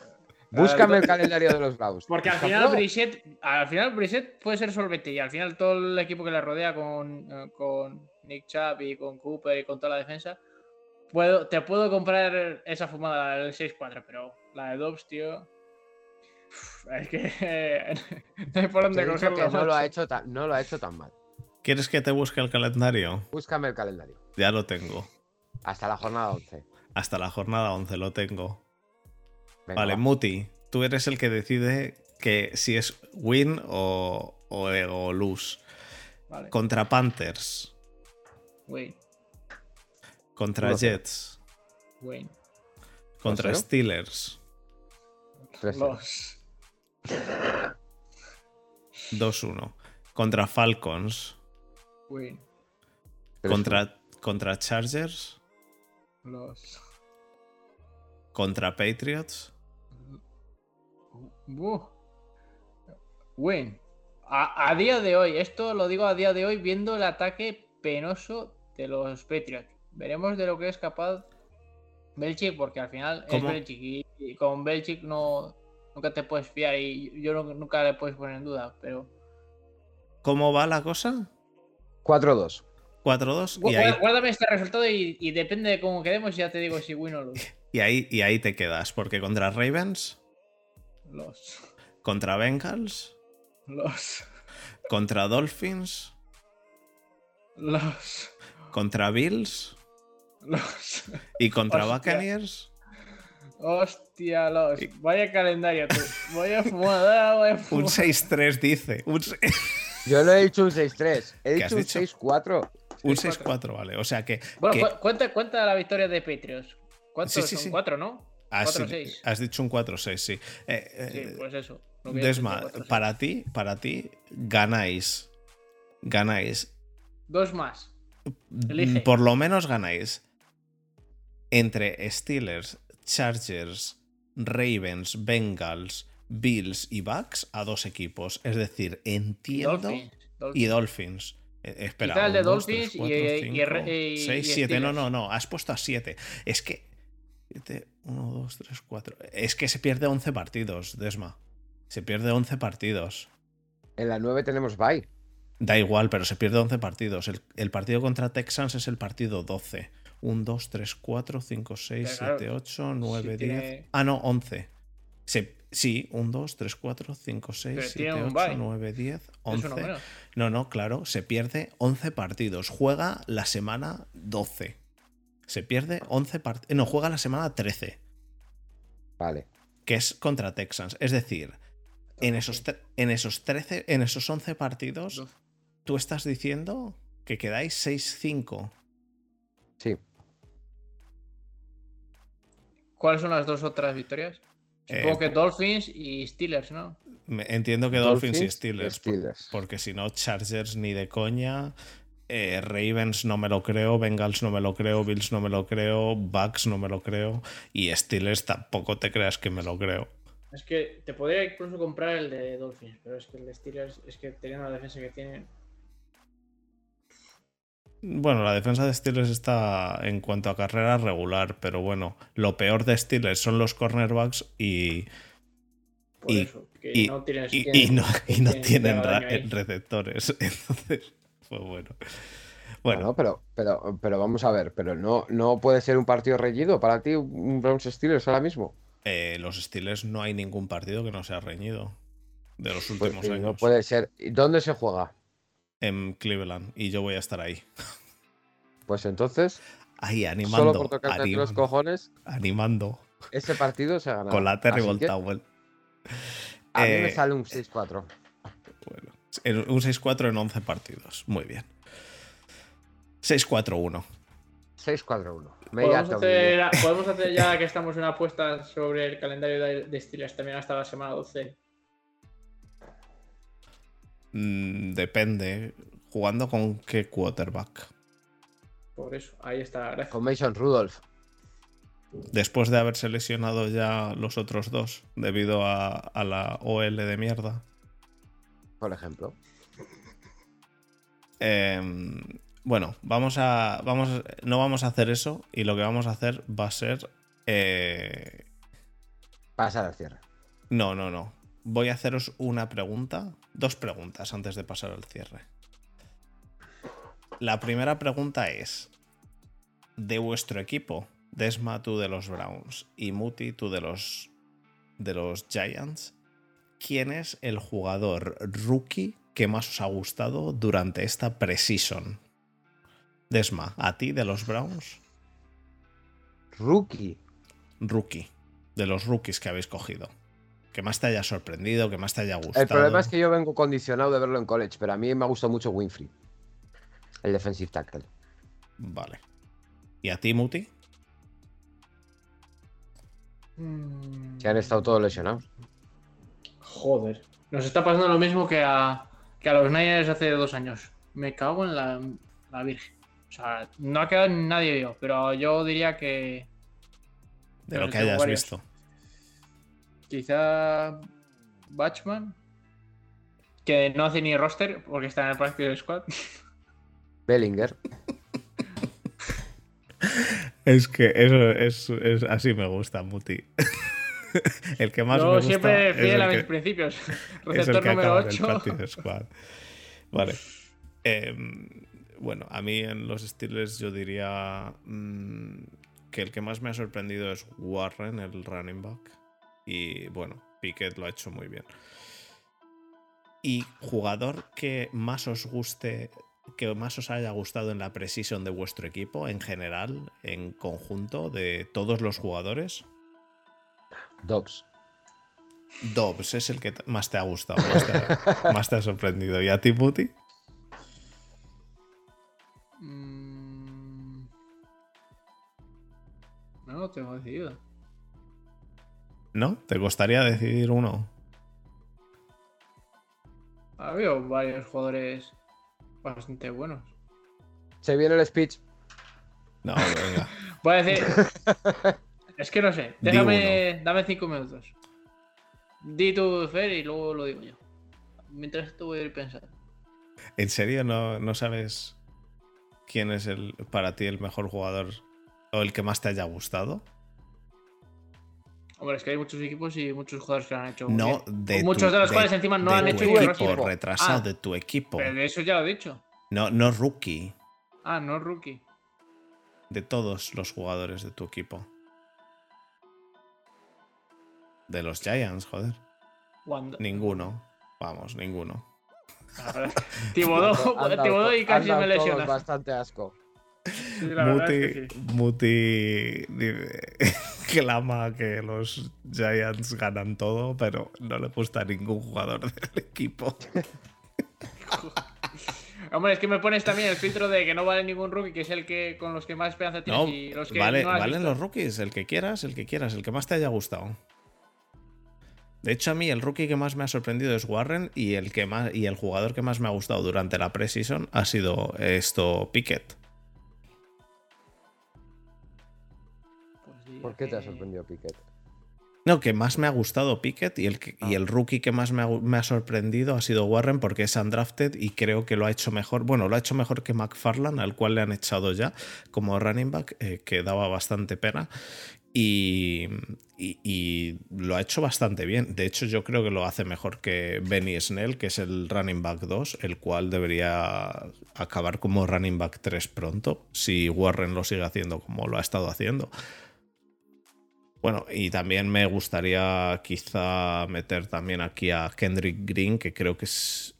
Búscame el calendario de los Bravos. Porque al final Brissett, al final Brissett puede ser solvente y al final todo el equipo que le rodea con, eh, con Nick Chubb y con Cooper y con toda la defensa, puedo, te puedo comprar esa fumada del 6-4, pero la de Dobbs, tío. uf, Es que no hay por dónde cogerlo. no lo, ha hecho tan, no lo ha hecho tan mal. ¿Quieres que te busque el calendario? Búscame el calendario. Ya lo tengo. Hasta la jornada 11. Hasta la jornada 11 lo tengo. Venga, vale, va. Muti, tú eres el que decide que si es win o, o, o lose. Vale, Contra Panthers, Wayne, contra 1-0. Jets, contra 2-0. Steelers, 3-0. Los. 2-1. Contra Falcons, Wayne. 3-1. contra, contra Chargers, Los. contra Patriots. Buh. Win. A, a día de hoy, esto lo digo a día de hoy, viendo el ataque penoso de los Patriots. Veremos de lo que es capaz Belichick, porque al final ¿Cómo? es Belichick y, y con Belichick no, nunca te puedes fiar y yo no- nunca le puedes poner en duda, pero... ¿Cómo va la cosa? 4-2. 4-2 Gu- y ahí, guá- Guárdame este resultado y, y depende de cómo quedemos, ya te digo si win o lose. y, ahí, y ahí te quedas. Porque contra Ravens, Los. contra Bengals, Los. contra Dolphins, Los. contra Bills Los. y contra Hostia. Buccaneers. Hostia, los. Vaya calendario, tú. Vaya fumada, vaya Un fumada. 6-3 dice. Un, Yo no he dicho un 6-3. He ¿Qué has dicho un dicho? 6-4. un 6-4. 6-4, vale. O sea que. Bueno, que- cu- cuenta, cuenta la victoria de Patriots. ¿Cuántos Sí, sí, son? sí. Cuatro, ¿no? has, 4-6. has dicho un 4-6, sí. Eh, eh, Sí, pues eso. Desma, dicho, 4-6. para ti, para ti, ganáis. Ganáis. Dos más. Elige. Por lo menos ganáis. Entre Steelers, Chargers, Ravens, Bengals, Bills y Bucks a dos equipos. Es decir, entiendo. Dolphins. Y Dolphins. Eh, espera, Quizá el de Dolphins tres, y, cuatro, eh, y cinco, R- y- seis, y siete. No, Steelers. no, no. Has puesto a 7. Es que. 1, 2, 3, 4. Es que se pierde 11 partidos, Desma. Se pierde 11 partidos. En la 9 tenemos bye. Da igual, pero se pierde 11 partidos. El, el partido contra Texans es el partido 12. 1, 2, 3, 4, 5, 6, Pero claro, 7, 8, 9, si 10. tiene- Ah, no, 11. Se, sí, 1, 2, 3, 4, 5, 6, Pero 7, tiene un 8, bye. 9, 10, Es uno 11. menos. No, no, claro, se pierde 11 partidos. Juega la semana 12. Se pierde 11 partidos. No, juega la semana 13, Vale. que es contra Texans. Es decir, en esos, en esos 13, en esos 11 partidos, tú estás diciendo que quedáis 6-5. Sí. ¿Cuáles son las dos otras victorias? Supongo Eh, que Dolphins y Steelers, ¿no? Entiendo que Dolphins, y Steelers. Porque si no, Chargers ni de coña. eh, Ravens no me lo creo, Bengals no me lo creo, Bills no me lo creo, Bucks no me lo creo y Steelers tampoco te creas que me lo creo. Es que te podría incluso comprar el de Dolphins, pero es que el de Steelers es que teniendo la defensa que tienen. Bueno, la defensa de Steelers está en cuanto a carrera regular, pero bueno, lo peor de Steelers son los cornerbacks y, Por Y- eso, que y- no tienes y, quien- y no, y tienen ahí. receptores. Entonces, pues bueno. Bueno, pero, pero, pero vamos a ver, pero no, no puede ser un partido reñido para ti un Browns Steelers ahora mismo. Eh, los Steelers no hay ningún partido que no sea reñido de los Pues, últimos años no puede ser. ¿Y dónde se juega? En Cleveland y yo voy a estar ahí. Pues entonces, Ahí solo animando. por tocarte aquí los animando, cojones, animando ese partido se ha ganado. con la Terry Así que Towel. A mí me Eh, sale un 6-4. Bueno, en- un 6-4 en 11 partidos. Muy bien. 6-4-1. 6-4-1. Media Podemos hacer, podemos hacer ya que estamos en apuestas sobre el calendario de, de Steelers también hasta la semana 12. Mm, depende. ¿Jugando con qué quarterback? Por eso, ahí está. Gracias. Con Mason Rudolph. Después de haberse lesionado ya los otros dos debido a, a la OL de mierda. por ejemplo. Em, bueno, vamos a, vamos, no vamos a hacer eso y lo que vamos a hacer va a ser... eh, Pasar al cierre. no, no, no. Voy a haceros una pregunta, dos preguntas antes de pasar al cierre. La primera pregunta es, de vuestro equipo, Desma tú de los Browns y Muti tú de los, de los Giants, ¿quién es el jugador rookie que más os ha gustado durante esta preseason? Desma, ¿a ti de los Browns? Rookie. Rookie, de los rookies que habéis cogido. Que más te haya sorprendido, que más te haya gustado. El problema es que yo vengo condicionado de verlo en college, pero a mí me ha gustado mucho Winfrey. El defensive tackle. Vale. ¿Y a ti, Muti? Mm, Que han estado todos lesionados. Joder. Nos está pasando lo mismo que a, que a los Niners hace dos años. Me cago en la, la Virgen. O sea, no ha quedado nadie vivo, pero yo diría que De Pero lo que hayas varios. visto. Quizá Batchman, que no hace ni roster porque está en el Practice Squad. Bellinger. Es que eso es, es- así me gusta, Muti. el que más me Yo gusta siempre fiel el a mis que- principios. es el Receptor que número acaba en el 8. practice squad. Vale. Em, bueno, a mí en los Steelers yo diría mm, que el que más me ha sorprendido es Warren, el running back. Y bueno, Pickett lo ha hecho muy bien. Y jugador que más os guste, que más os haya gustado en la precision de vuestro equipo, en general, en conjunto, de todos los jugadores. Dobbs. Dobbs es el que más te ha gustado, más te ha, más te ha sorprendido. ¿Y a ti, Puti? Mm. No lo tengo decidido. ¿No? ¿Te costaría decidir uno? Ha habido varios jugadores bastante buenos. Se viene el speech. No, venga. Voy a decir. es que no sé. Déjame. Dame cinco minutos. Di tu Fer y luego lo digo yo. Mientras tú voy a ir pensando. ¿En serio no, no sabes quién es el para ti el mejor jugador o el que más te haya gustado? Hombre, es que hay muchos equipos y muchos jugadores que lo han hecho. No, de Muchos tu- de los cuales encima no de han tu hecho equipo, roster. retrasado Ah. de tu equipo. Pero de eso ya lo he dicho. No, no rookie, Ah, no rookie. de todos los jugadores de tu equipo. De los Giants, joder. Cuando... Ninguno. Vamos, ninguno. Tibodó, dado Tibodó y casi me todos lesiona. bastante asco. Sí, Muti, es que sí. Muti clama que los Giants ganan todo, pero no le gusta a ningún jugador del equipo. Hombre, es que me pones también el filtro de que no vale ningún rookie, que es el que con los que más esperanza tienes No, y los que vale, no valen visto. los rookies, el que quieras, el que quieras, el que más te haya gustado. De hecho, a mí el rookie que más me ha sorprendido es Warren y el que más y el jugador que más me ha gustado durante la preseason ha sido esto Pickett. ¿Por qué te ha sorprendido Piquet? No, que más me ha gustado Pickett y el, que- y el rookie que más me ha, me ha sorprendido ha sido Warren porque es undrafted y creo que lo ha hecho mejor. Bueno, lo ha hecho mejor que McFarland, al cual le han echado ya como running back, eh, que daba bastante pena. Y, y- y lo ha hecho bastante bien. De hecho, yo creo que lo hace mejor que Benny Snell, que es el running back 2, el cual debería acabar como running back 3 pronto, si Warren lo sigue haciendo como lo ha estado haciendo. Bueno, y también me gustaría quizá meter también aquí a Kendrick Green, que creo que es,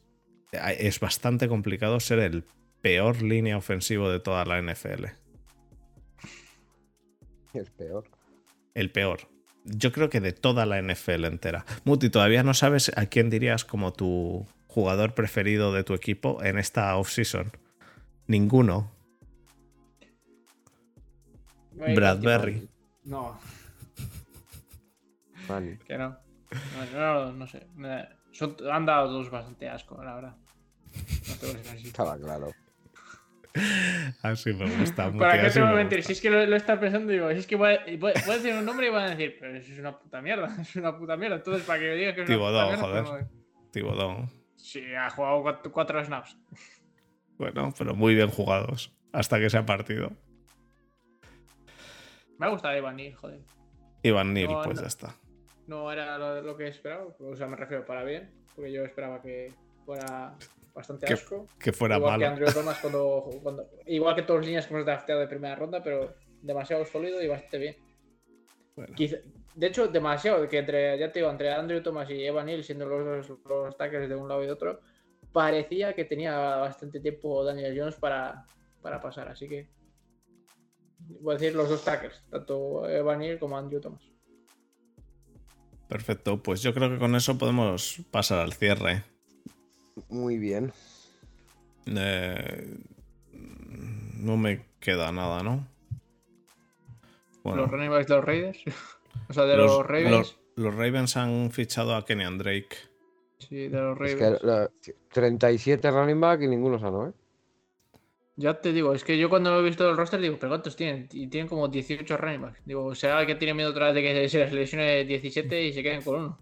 es bastante complicado ser el peor línea ofensivo de toda la NFL. Es peor. El peor. Yo creo que de toda la NFL entera. Muti, ¿todavía no sabes a quién dirías como tu jugador preferido de tu equipo en esta offseason? Ninguno. Bradbury. No, Que no. No, no, no sé. Me- son- han dado dos bastante asco, la verdad. No te voy a así. Estaba claro. Así me gusta. Muti, ¿Para qué te voy a me mentir? Si es que lo, lo estás pensando, digo, si es que voy a, voy, voy a decir un nombre y van a decir, pero eso es una puta mierda, es una puta mierda. Entonces, para que me digas que es una Thibodeau, puta mierda, joder. pues no- Thibodeau. Sí, ha jugado cuatro, cuatro snaps. Bueno, pero muy bien jugados. Hasta que se ha partido. Me ha gustado Ivan Neal, joder. Iván Neal, No, pues no. ya está. No era lo, lo que esperaba, o sea, me refiero para bien, porque yo esperaba que fuera bastante Que asco. Que fuera igual que malo. Andrew Thomas cuando, cuando- Igual que todos los líneas que hemos drafteado de primera ronda, pero demasiado sólido y bastante bien. Bueno. Quizá- de hecho, demasiado, que entre, ya te digo, entre Andrew Thomas y Evan Neal, siendo los dos los tackles de un lado y de otro, parecía que tenía bastante tiempo Daniel Jones para, para pasar, así que. Voy a decir los dos tackles, tanto Evan Neal como Andrew Thomas. Perfecto, pues yo creo que con eso podemos pasar al cierre. Muy bien. Eh, no me queda nada, ¿no? Bueno, Los running backs de los Raiders. o sea, de los, los, Ravens. los- los Ravens han fichado a Kenyan Drake. Sí, de los Es Ravens. que la- 37 running back y ninguno sano, ¿eh? Ya te digo, es que yo cuando he visto el roster digo, pero ¿cuántos tienen? Y tienen como 18 running backs. Digo, será que tiene miedo otra vez de que se les lesione 17 y se queden con uno.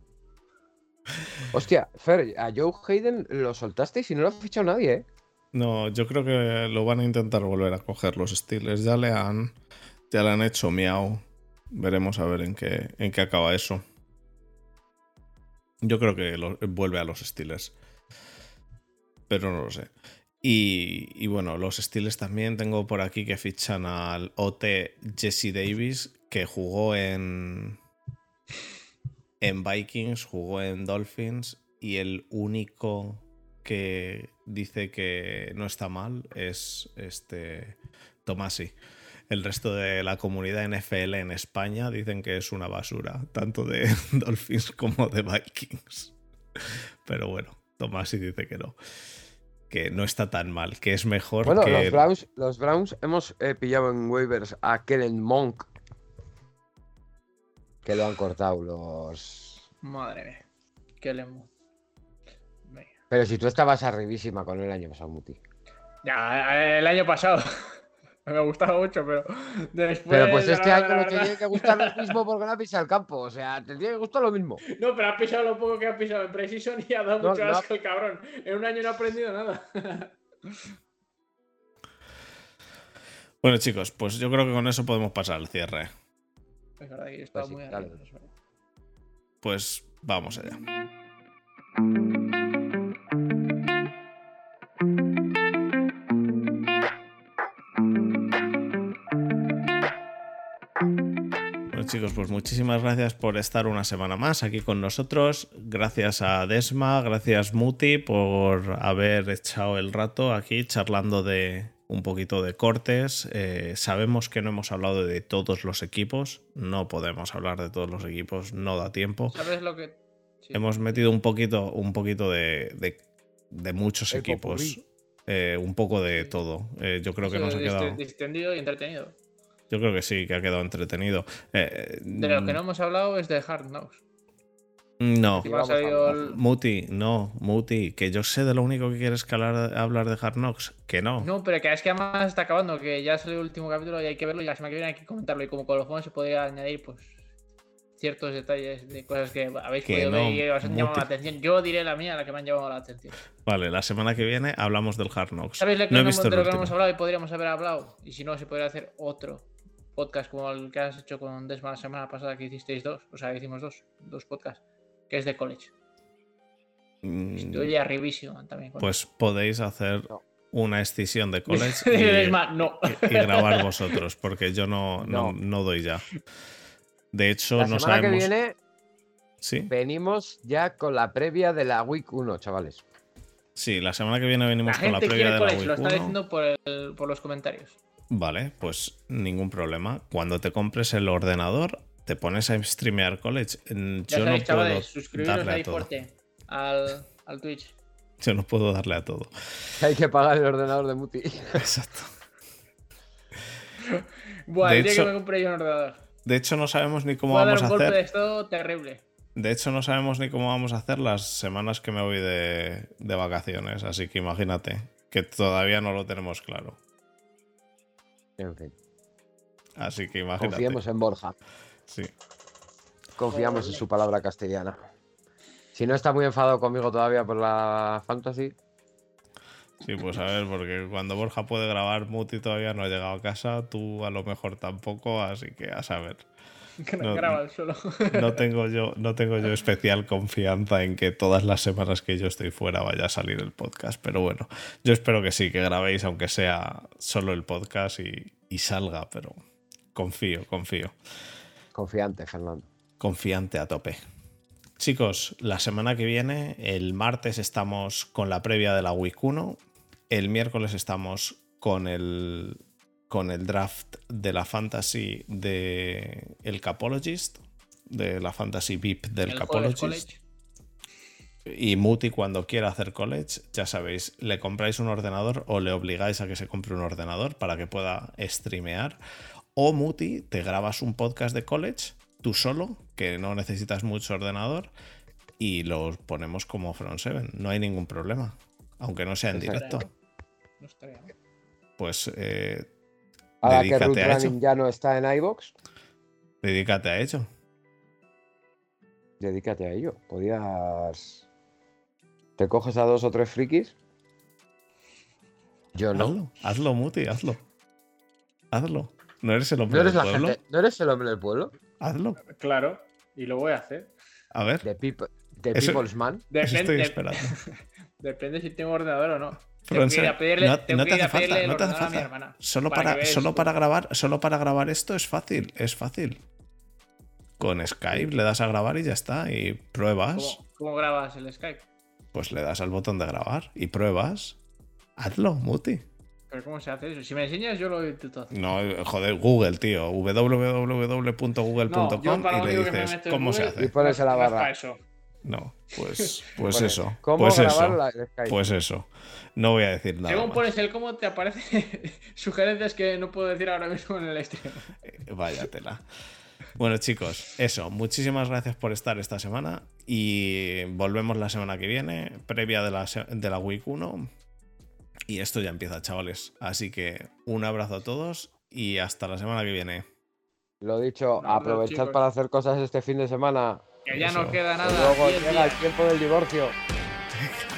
Hostia, Fer, a Joe Hayden lo soltasteis y no lo ha fichado nadie, ¿eh? No, yo creo que lo van a intentar volver a coger los Steelers. Ya le han, ya le han hecho miau. Veremos a ver en qué, en qué acaba eso. Yo creo que lo- vuelve a los Steelers. Pero no lo sé. Y, bueno, los Steelers también tengo por aquí que fichan al OT Jesse Davis, que jugó en, en Vikings, jugó en Dolphins, y el único que dice que no está mal es este Tomasi. El resto de la comunidad NFL en España dicen que es una basura, tanto de Dolphins como de Vikings. Pero bueno, Tomasi dice que no. Que no está tan mal, que es mejor Bueno, que. los Browns, los Browns hemos eh, pillado en waivers a Kellen Monk. Que lo han cortado los. Madre mía. Lemo. Venga. Pero si tú estabas arribísima con el año pasado, Muti. Ya, el año pasado. Me gustaba mucho, pero después. Pero pues este año no tiene que gustar lo mismo porque no ha pisado el campo. O sea, te tiene que gustar lo mismo. No, pero ha pisado lo poco que ha pisado en Precision y ha dado No, mucho no. asco el cabrón. En un año no ha aprendido nada. Bueno, chicos, pues yo creo que con eso podemos pasar al cierre. Es verdad que yo estaba Pues sí, muy verdad. Pues vamos allá. Chicos, pues muchísimas gracias por estar una semana más aquí con nosotros. Gracias a Desma, gracias Muti por haber echado el rato aquí charlando de un poquito de cortes. Eh, sabemos que no hemos hablado de todos los equipos, no podemos hablar de todos los equipos, no da tiempo. ¿Sabes lo que.? sí. Hemos metido un poquito, un poquito de, de- de muchos El equipos. eh, un poco de todo. Eh, yo creo que nos ha quedado. Distendido y entretenido. Yo creo que sí, que ha quedado entretenido. Eh, De lo que no hemos hablado es de Hard Knocks. No. El- Muti, no, Muti, que yo sé de lo único que quieres que hablar, hablar de Hard Knocks, que no. No, pero que es que además está acabando, que ya salió el último capítulo y hay que verlo y la semana que viene hay que comentarlo. Y como con los juegos se podría añadir, pues, ciertos detalles de cosas que habéis Que podido no, ver y os han llamado Muti. la atención. Yo diré la mía, la que me han llamado la atención. Vale, la semana que viene hablamos del Hard Knocks. ¿Sabéis lo que no he visto de lo que hemos hablado y podríamos haber hablado? Y si no, se podría hacer otro podcast como el que has hecho con Desma la semana pasada que hicisteis dos. O sea, hicimos dos, dos podcasts, que es de college. Mm, Estoy arribísimo también. con Pues podéis hacer No. una escisión de college y, Desma, no. y- y grabar vosotros, porque yo no, no, No. no doy ya. De hecho, La no semana sabemos. que viene Sí, venimos ya con la previa de la Week 1, chavales. sí, la semana que viene La venimos con la previa de la college, lo Week está 1. diciendo por, el- por los comentarios. Vale, pues ningún problema. Cuando te compres el ordenador, te pones a streamear college. Mm, Ya Yo no sabéis, puedo chavales, suscribiros darle ahí a al, al Twitch. Yo no puedo darle a todo. Hay que pagar el ordenador de Muti. Exacto. Buah, De el día hecho- que me compré yo un ordenador. De hecho, no sabemos ni cómo Voy a dar vamos a golpe hacer. de estado terrible. De hecho, no sabemos ni cómo vamos a hacer las semanas que me voy de, de vacaciones. Así que imagínate que todavía no lo tenemos claro. En fin, Así que imagínate. confiemos en Borja. Sí. Confiamos en su palabra castellana. Si no está muy enfadado conmigo todavía por la fantasy, Sí, pues a ver, porque cuando Borja puede grabar, Muti todavía no ha llegado a casa, tú a lo mejor tampoco, así que a saber. Que no, No, graba el suelo. No tengo yo, no tengo yo especial confianza en que todas las semanas que yo estoy fuera vaya a salir el podcast, pero bueno, yo espero que sí, que grabéis, aunque sea solo el podcast y, y salga, pero confío, confío. confiante, Fernando. Confiante a tope. Chicos, la semana que viene, el martes estamos con la previa de la Week 1. El miércoles estamos con el, con el draft de la fantasy de el Capologist, de la fantasy VIP del El Capologist. Y Muti, cuando quiera hacer college, ya sabéis, le compráis un ordenador o le obligáis a que se compre un ordenador para que pueda streamear. O Muti, te grabas un podcast de college, tú solo, que no necesitas mucho ordenador, y lo ponemos como Front 7. No hay ningún problema. Aunque no sea en directo. Pues eh, Ahora que Dedícate Root a Running eso. ya no está en iBox, dedícate a ello. dedícate a ello. Podías. Te coges a dos o tres frikis. Yo no. Hazlo, hazlo, Muti, hazlo. Hazlo. ¿No eres el hombre ¿No eres, del la pueblo? gente- ¿No eres el hombre del pueblo? Hazlo. Claro, y lo voy a hacer. A ver, De, peop- de Eso- People's Man. Depende, estoy esperando. depende si tengo ordenador o no. Tengo Fran, que ir a pedirle, no, te a hace falta, no te hace a. Solo para solo para grabar, solo para grabar esto es fácil, es fácil. Con Skype le das a grabar y ya está. Y pruebas, ¿Cómo, cómo grabas el Skype? pues le das al botón de grabar y pruebas. Hazlo, Muti. ¿Pero cómo se hace eso? Si me enseñas, yo lo intento hacer. No, joder, Google, tío. www.google.com y le dices cómo se hace. Y pones en la No es barra. para eso. No, pues, pues eso. ¿Cómo pues grabar eso. la Skype? Pues eso. No voy a decir nada. Según más. pones el cómo, te aparecen sugerencias que no puedo decir ahora mismo en el stream. Eh, Vaya tela. Bueno, chicos, eso. Muchísimas gracias por estar esta semana. Y volvemos la semana que viene, previa de la, de la Week 1. Y esto ya empieza, chavales. Así que un abrazo a todos y hasta la semana que viene. Lo dicho, No, aprovechad para hacer cosas este fin de semana. Que ya Eso. no queda que nada. luego llega días. el tiempo del divorcio.